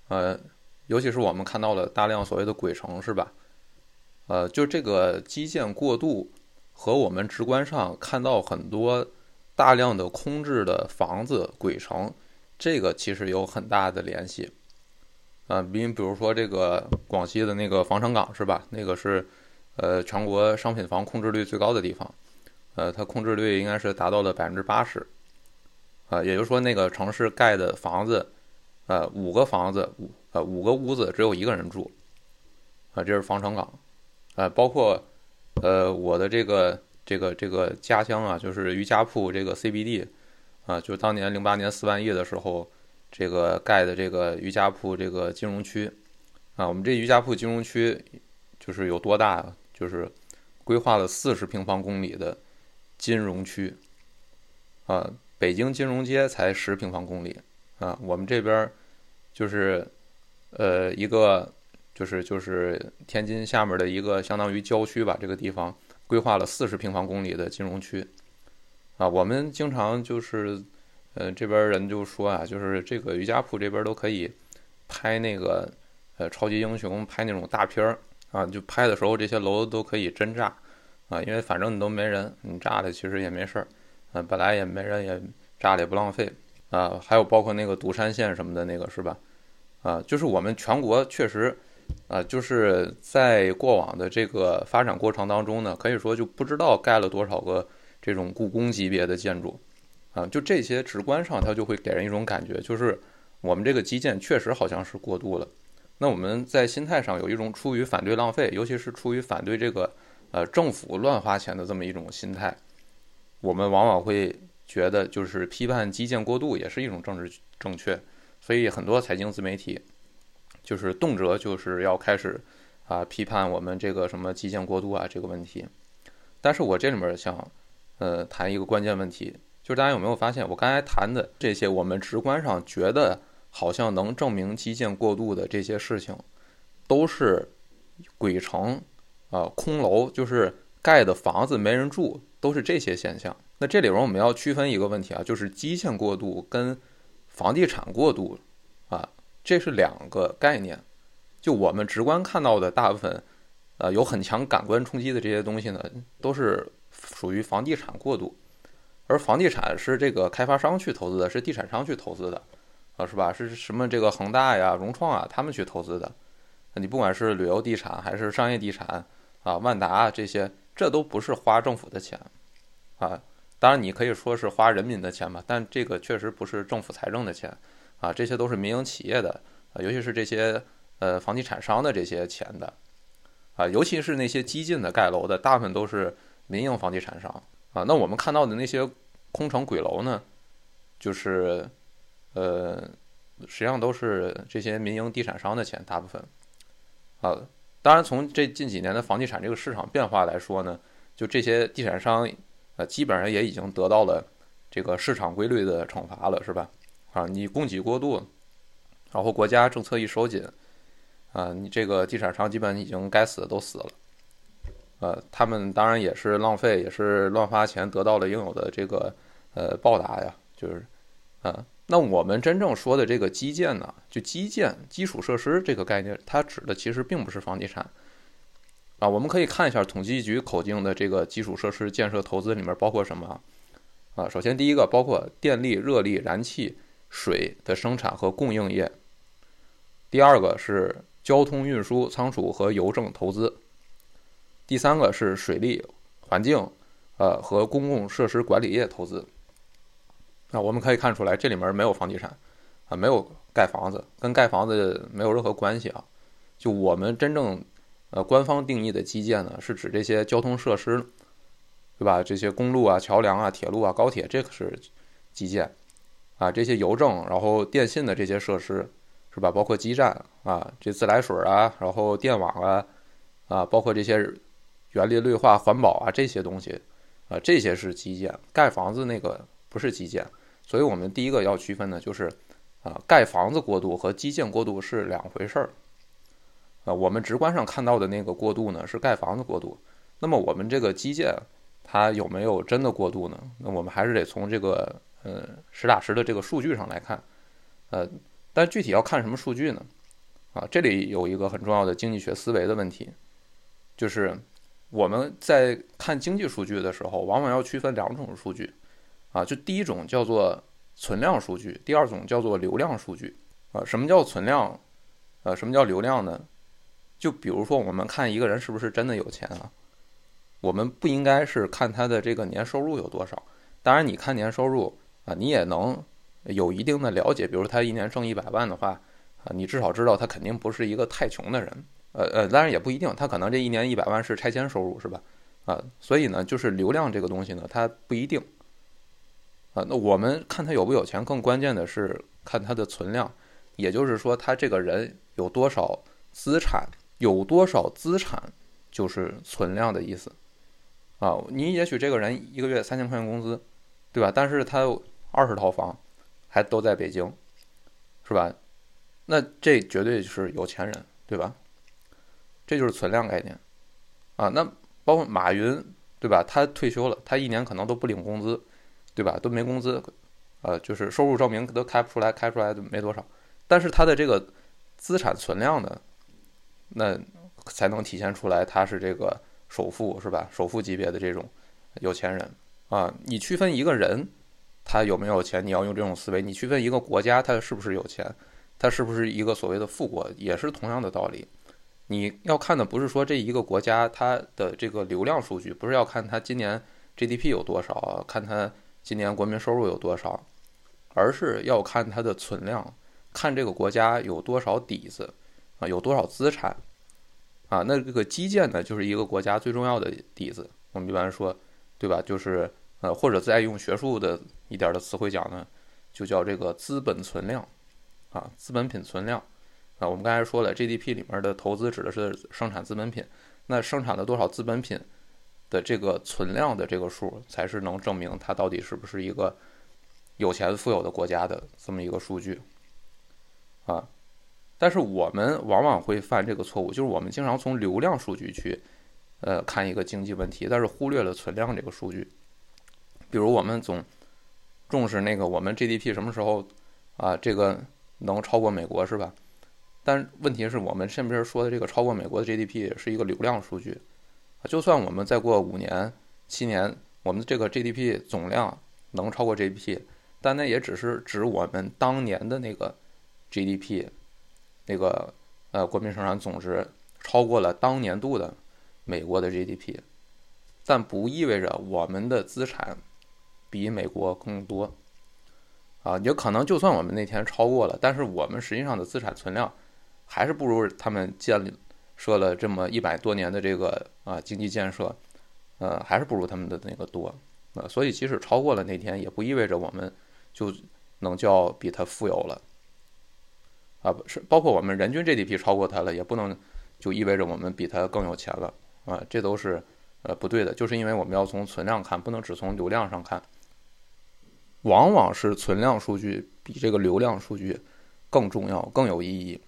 呃，尤其是我们看到了大量所谓的鬼城，是吧？呃，就这个基建过度和我们直观上看到很多大量的空置的房子鬼城，这个其实有很大的联系。啊，比比如说这个广西的那个防城港，是吧？那个是呃全国商品房控制率最高的地方。呃，它控制率应该是达到了百分之八十，啊，也就是说那个城市盖的房子，呃，五个房子五呃五个屋子只有一个人住，啊，这是防城港，啊，包括呃我的这个这个这个家乡啊，就是于家铺这个 CBD，啊，就是当年零八年四万亿的时候，这个盖的这个余家铺这个金融区，啊，我们这余家铺金融区就是有多大？就是规划了四十平方公里的。金融区，啊，北京金融街才十平方公里，啊，我们这边就是，呃，一个就是就是天津下面的一个相当于郊区吧，这个地方规划了四十平方公里的金融区，啊，我们经常就是，呃，这边人就说啊，就是这个瑜伽铺这边都可以拍那个呃超级英雄拍那种大片儿啊，就拍的时候这些楼都可以真炸。啊，因为反正你都没人，你炸的其实也没事儿，啊，本来也没人，也炸了也不浪费，啊，还有包括那个独山县什么的那个是吧？啊，就是我们全国确实，啊，就是在过往的这个发展过程当中呢，可以说就不知道盖了多少个这种故宫级别的建筑，啊，就这些直观上它就会给人一种感觉，就是我们这个基建确实好像是过度了。那我们在心态上有一种出于反对浪费，尤其是出于反对这个。呃，政府乱花钱的这么一种心态，我们往往会觉得，就是批判基建过度也是一种政治正确，所以很多财经自媒体就是动辄就是要开始啊批判我们这个什么基建过度啊这个问题。但是我这里面想呃谈一个关键问题，就是大家有没有发现，我刚才谈的这些，我们直观上觉得好像能证明基建过度的这些事情，都是鬼城。啊，空楼就是盖的房子没人住，都是这些现象。那这里边我们要区分一个问题啊，就是基建过度跟房地产过度啊，这是两个概念。就我们直观看到的大部分，呃，有很强感官冲击的这些东西呢，都是属于房地产过度，而房地产是这个开发商去投资的，是地产商去投资的，啊，是吧？是什么这个恒大呀、融创啊，他们去投资的。你不管是旅游地产还是商业地产。啊，万达这些，这都不是花政府的钱，啊，当然你可以说是花人民的钱吧，但这个确实不是政府财政的钱，啊，这些都是民营企业的，啊，尤其是这些呃房地产商的这些钱的，啊，尤其是那些激进的盖楼的，大部分都是民营房地产商，啊，那我们看到的那些空城鬼楼呢，就是，呃，实际上都是这些民营地产商的钱，大部分，啊。当然，从这近几年的房地产这个市场变化来说呢，就这些地产商，呃，基本上也已经得到了这个市场规律的惩罚了，是吧？啊，你供给过度，然后国家政策一收紧，啊，你这个地产商基本已经该死的都死了，呃，他们当然也是浪费，也是乱花钱，得到了应有的这个呃报答呀，就是啊，那我们真正说的这个基建呢，就基建基础设施这个概念，它指的其实并不是房地产啊，我们可以看一下统计局口径的这个基础设施建设投资里面包括什么啊？首先第一个包括电力、热力、燃气、水的生产和供应业，第二个是。交通运输、仓储和邮政投资。第三个是水利、环境，呃和公共设施管理业投资。那我们可以看出来，这里面没有房地产，啊，没有盖房子，跟盖房子没有任何关系啊。就我们真正，呃，官方定义的基建呢，是指这些交通设施，对吧？这些公路啊、桥梁啊、铁路啊、高铁，这个是基建，啊，这些邮政，然后电信的这些设施。是吧？包括基站啊，这自来水啊，然后电网啊，啊，包括这些园林绿化、环保啊这些东西，啊，这些是基建。盖房子那个不是基建，所以我们第一个要区分的就是，啊，盖房子过度和基建过度是两回事儿。啊，我们直观上看到的那个过度呢是盖房子过度，那么我们这个基建它有没有真的过度呢？那我们还是得从这个呃实打实的这个数据上来看，呃。但具体要看什么数据呢？啊，这里有一个很重要的经济学思维的问题，就是我们在看经济数据的时候，往往要区分两种数据，啊，就第一种叫做存量数据，第二种叫做流量数据。啊，什么叫存量？呃，什么叫流量呢？就比如说我们看一个人是不是真的有钱啊，我们不应该是看他的这个年收入有多少。当然，你看年收入啊，你也能。有一定的了解，比如他一年挣一百万的话，啊，你至少知道他肯定不是一个太穷的人，呃呃，当然也不一定，他可能这一年一百万是拆迁收入，是吧？啊，所以呢，就是流量这个东西呢，它不一定，啊，那我们看他有不有钱，更关键的是看他的存量，也就是说他这个人有多少资产，有多少资产就是存量的意思，啊，你也许这个人一个月三千块钱工资，对吧？但是他有二十套房。还都在北京，是吧？那这绝对是有钱人，对吧？这就是存量概念啊。那包括马云，对吧？他退休了，他一年可能都不领工资，对吧？都没工资，呃，就是收入证明都开不出来，开出来的没多少。但是他的这个资产存量呢，那才能体现出来他是这个首富，是吧？首富级别的这种有钱人啊。你区分一个人。他有没有钱？你要用这种思维，你区分一个国家，他是不是有钱，它是不是一个所谓的富国，也是同样的道理。你要看的不是说这一个国家它的这个流量数据，不是要看它今年 GDP 有多少，看它今年国民收入有多少，而是要看它的存量，看这个国家有多少底子啊，有多少资产啊。那这个基建呢，就是一个国家最重要的底子。我们一般说，对吧？就是呃，或者再用学术的。一点的词汇讲呢，就叫这个资本存量，啊，资本品存量，啊，我们刚才说了，GDP 里面的投资指的是生产资本品，那生产的多少资本品的这个存量的这个数，才是能证明它到底是不是一个有钱富有的国家的这么一个数据，啊，但是我们往往会犯这个错误，就是我们经常从流量数据去，呃，看一个经济问题，但是忽略了存量这个数据，比如我们总。重视那个我们 GDP 什么时候啊？这个能超过美国是吧？但问题是我们身边说的这个超过美国的 GDP 是一个流量数据就算我们再过五年、七年，我们这个 GDP 总量能超过 GDP，但那也只是指我们当年的那个 GDP，那个呃国民生产总值超过了当年度的美国的 GDP，但不意味着我们的资产。比美国更多，啊，也可能就算我们那天超过了，但是我们实际上的资产存量还是不如他们建立设了这么一百多年的这个啊经济建设，呃，还是不如他们的那个多，啊，所以即使超过了那天，也不意味着我们就能叫比他富有了，啊，不是，包括我们人均 GDP 超过他了，也不能就意味着我们比他更有钱了，啊，这都是呃不对的，就是因为我们要从存量看，不能只从流量上看。往往是存量数据比这个流量数据更重要、更有意义，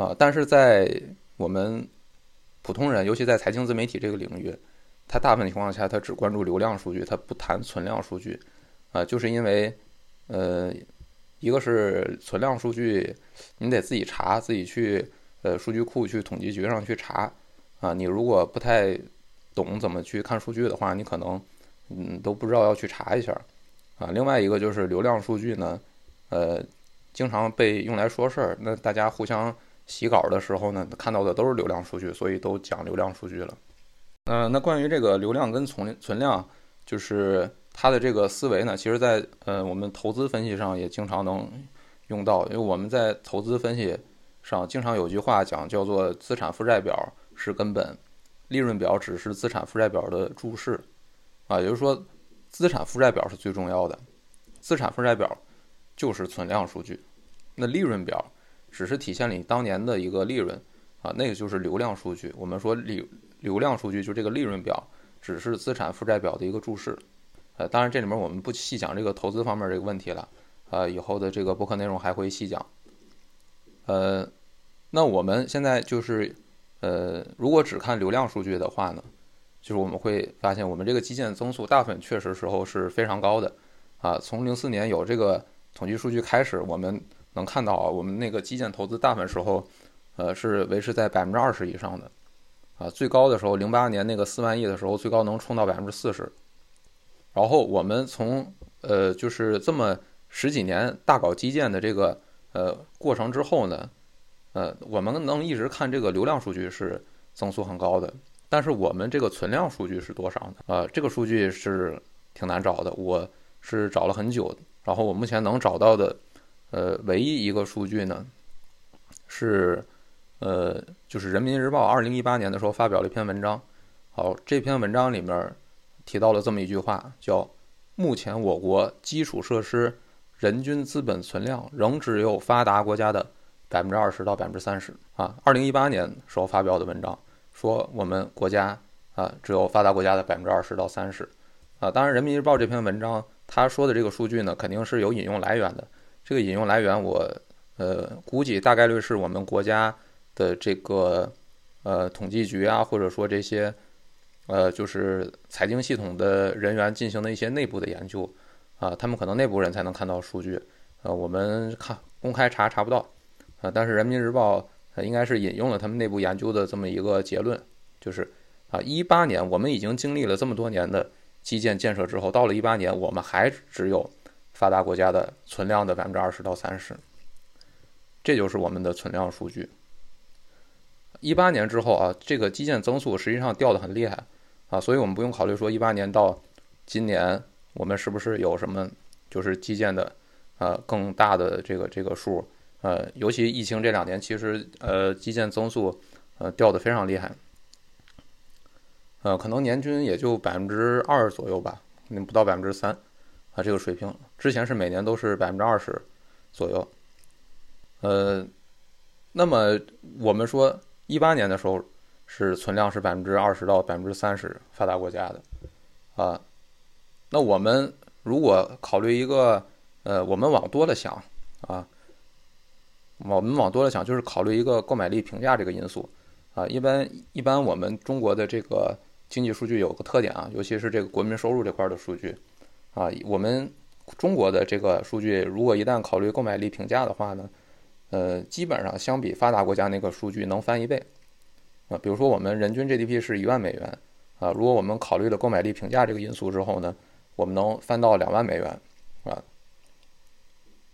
啊，但是在我们普通人，尤其在财经自媒体这个领域，它大部分情况下它只关注流量数据，它不谈存量数据，啊，就是因为，呃，一个是存量数据，你得自己查，自己去呃数据库去统计局上去查，啊，你如果不太懂怎么去看数据的话，你可能嗯都不知道要去查一下，啊，另外一个就是流量数据呢，呃，经常被用来说事儿，那大家互相。洗稿的时候呢，看到的都是流量数据，所以都讲流量数据了。呃，那关于这个流量跟存存量，就是它的这个思维呢，其实在呃我们投资分析上也经常能用到，因为我们在投资分析上经常有句话讲，叫做资产负债表是根本，利润表只是资产负债表的注释，啊，也就是说资产负债表是最重要的，资产负债表就是存量数据，那利润表。只是体现了你当年的一个利润，啊，那个就是流量数据。我们说流流量数据就这个利润表，只是资产负债表的一个注释。呃，当然这里面我们不细讲这个投资方面这个问题了，呃，以后的这个播客内容还会细讲。呃，那我们现在就是，呃，如果只看流量数据的话呢，就是我们会发现我们这个基建增速大部分确实时候是非常高的，啊，从零四年有这个统计数据开始，我们。能看到啊，我们那个基建投资大部分时候，呃，是维持在百分之二十以上的，啊，最高的时候，零八年那个四万亿的时候，最高能冲到百分之四十。然后我们从呃，就是这么十几年大搞基建的这个呃过程之后呢，呃，我们能一直看这个流量数据是增速很高的，但是我们这个存量数据是多少呢？啊，这个数据是挺难找的，我是找了很久，然后我目前能找到的。呃，唯一一个数据呢，是，呃，就是《人民日报》二零一八年的时候发表了一篇文章。好，这篇文章里面提到了这么一句话，叫“目前我国基础设施人均资本存量仍只有发达国家的百分之二十到百分之三十”。啊，二零一八年时候发表的文章说我们国家啊只有发达国家的百分之二十到三十。啊，当然，《人民日报》这篇文章他说的这个数据呢，肯定是有引用来源的。这个引用来源，我呃估计大概率是我们国家的这个呃统计局啊，或者说这些呃就是财经系统的人员进行的一些内部的研究啊，他们可能内部人才能看到数据，呃，我们看公开查查不到啊。但是人民日报应该是引用了他们内部研究的这么一个结论，就是啊，一八年我们已经经历了这么多年的基建建设之后，到了一八年，我们还只有。发达国家的存量的百分之二十到三十，这就是我们的存量数据。一八年之后啊，这个基建增速实际上掉的很厉害啊，所以我们不用考虑说一八年到今年我们是不是有什么就是基建的呃更大的这个这个数呃，尤其疫情这两年，其实呃基建增速呃掉的非常厉害，呃可能年均也就百分之二左右吧，那不到百分之三。这个水平之前是每年都是百分之二十左右，呃，那么我们说一八年的时候是存量是百分之二十到百分之三十发达国家的，啊，那我们如果考虑一个，呃，我们往多了想啊，我们往多了想就是考虑一个购买力评价这个因素啊，一般一般我们中国的这个经济数据有个特点啊，尤其是这个国民收入这块的数据。啊，我们中国的这个数据，如果一旦考虑购买力评价的话呢，呃，基本上相比发达国家那个数据能翻一倍。啊，比如说我们人均 GDP 是一万美元，啊，如果我们考虑了购买力评价这个因素之后呢，我们能翻到两万美元，啊，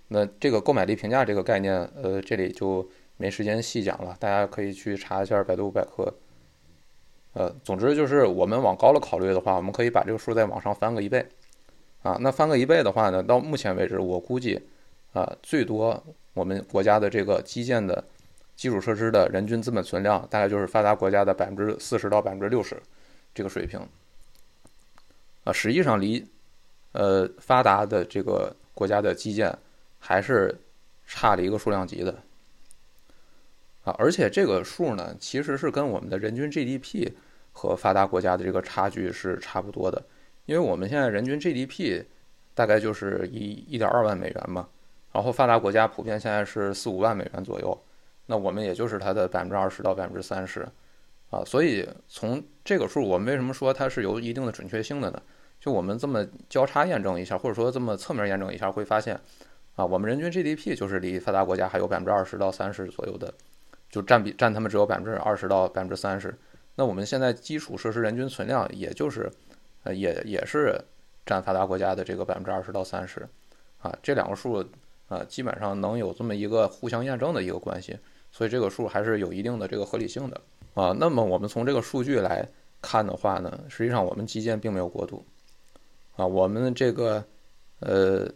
那这个购买力评价这个概念，呃，这里就没时间细讲了，大家可以去查一下百度百科。呃，总之就是我们往高了考虑的话，我们可以把这个数再往上翻个一倍。啊，那翻个一倍的话呢？到目前为止，我估计，啊，最多我们国家的这个基建的基础设施的人均资本存量，大概就是发达国家的百分之四十到百分之六十这个水平。啊，实际上离，呃，发达的这个国家的基建还是差了一个数量级的。啊，而且这个数呢，其实是跟我们的人均 GDP 和发达国家的这个差距是差不多的。因为我们现在人均 GDP 大概就是一一点二万美元嘛，然后发达国家普遍现在是四五万美元左右，那我们也就是它的百分之二十到百分之三十，啊，所以从这个数，我们为什么说它是有一定的准确性的呢？就我们这么交叉验证一下，或者说这么侧面验证一下，会发现，啊，我们人均 GDP 就是离发达国家还有百分之二十到三十左右的，就占比占他们只有百分之二十到百分之三十。那我们现在基础设施人均存量，也就是，也也是占发达国家的这个百分之二十到三十，啊，这两个数，啊，基本上能有这么一个互相验证的一个关系。所以这个数还是有一定的这个合理性的啊。那么我们从这个数据来看的话呢，实际上我们基建并没有过度啊。我们这个呃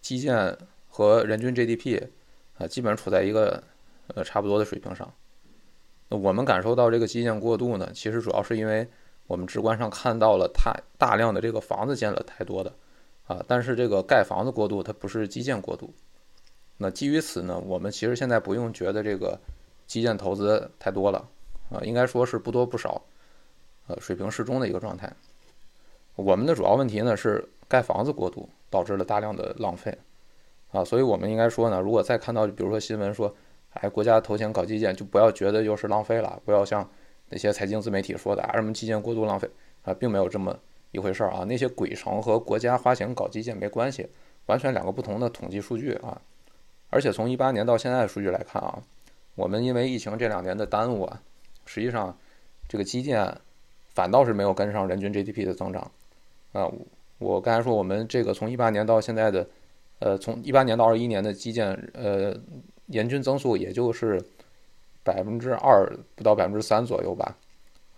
基建和人均 GDP 啊，基本上处在一个呃差不多的水平上。那我们感受到这个基建过度呢，其实主要是因为我们直观上看到了太大量的这个房子建了太多的啊，但是这个盖房子过度，它不是基建过度。那基于此呢，我们其实现在不用觉得这个基建投资太多了，啊，应该说是不多不少，呃，水平适中的一个状态。我们的主要问题呢是盖房子过度，导致了大量的浪费，啊，所以我们应该说呢，如果再看到比如说新闻说，哎，国家投钱搞基建，就不要觉得又是浪费了，不要像那些财经自媒体说的啊什么基建过度浪费啊，并没有这么一回事儿啊，那些鬼城和国家花钱搞基建没关系，完全两个不同的统计数据啊。而且从一八年到现在的数据来看啊，我们因为疫情这两年的耽误啊，实际上这个基建反倒是没有跟上人均 GDP 的增长啊。我刚才说我们这个从一八年到现在的，呃，从一八年到二一年的基建呃年均增速也就是百分之二不到百分之三左右吧，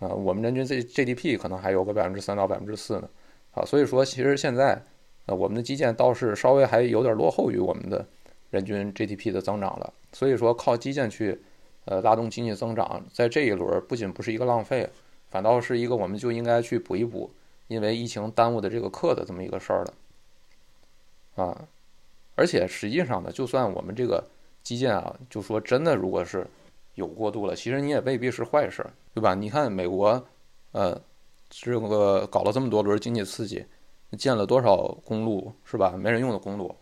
啊，我们人均 G GDP 可能还有个百分之三到百分之四呢，啊，所以说其实现在呃我们的基建倒是稍微还有点落后于我们的。人均 GDP 的增长了，所以说靠基建去，呃，拉动经济增长，在这一轮不仅不是一个浪费，反倒是一个我们就应该去补一补，因为疫情耽误的这个课的这么一个事儿了，啊，而且实际上呢，就算我们这个基建啊，就说真的，如果是有过度了，其实你也未必是坏事，对吧？你看美国，呃，这个搞了这么多轮经济刺激，建了多少公路，是吧？没人用的公路。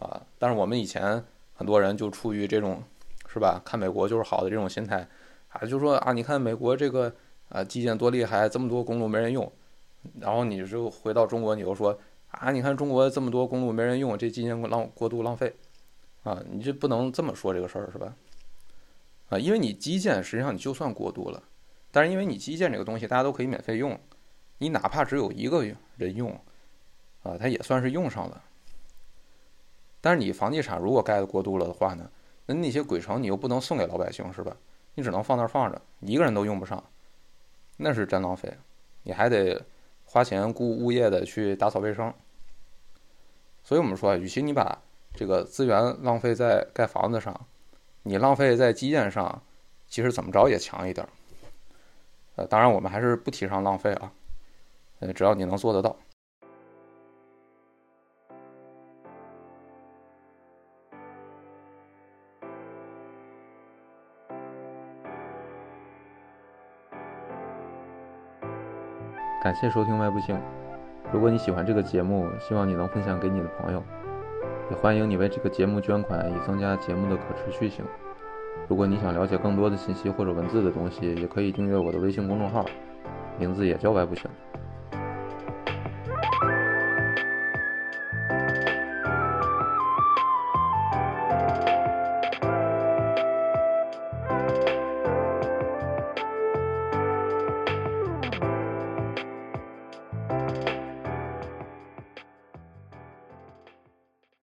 啊！但是我们以前很多人就出于这种，是吧？看美国就是好的这种心态，啊，就说啊，你看美国这个啊基建多厉害，这么多公路没人用，然后你就回到中国，你又说啊，你看中国这么多公路没人用，这基建浪过度浪费，啊，你就不能这么说这个事儿是吧？啊，因为你基建实际上你就算过度了，但是因为你基建这个东西大家都可以免费用，你哪怕只有一个人用，啊，它也算是用上了。但是你房地产如果盖的过度了的话呢，那那些鬼城你又不能送给老百姓是吧？你只能放那儿放着，一个人都用不上，那是真浪费。你还得花钱雇物业的去打扫卫生。所以我们说，与其你把这个资源浪费在盖房子上，你浪费在基建上，其实怎么着也强一点。呃，当然我们还是不提倡浪费啊，呃，只要你能做得到。感谢收听外部性。如果你喜欢这个节目，希望你能分享给你的朋友，也欢迎你为这个节目捐款，以增加节目的可持续性。如果你想了解更多的信息或者文字的东西，也可以订阅我的微信公众号，名字也叫外部行。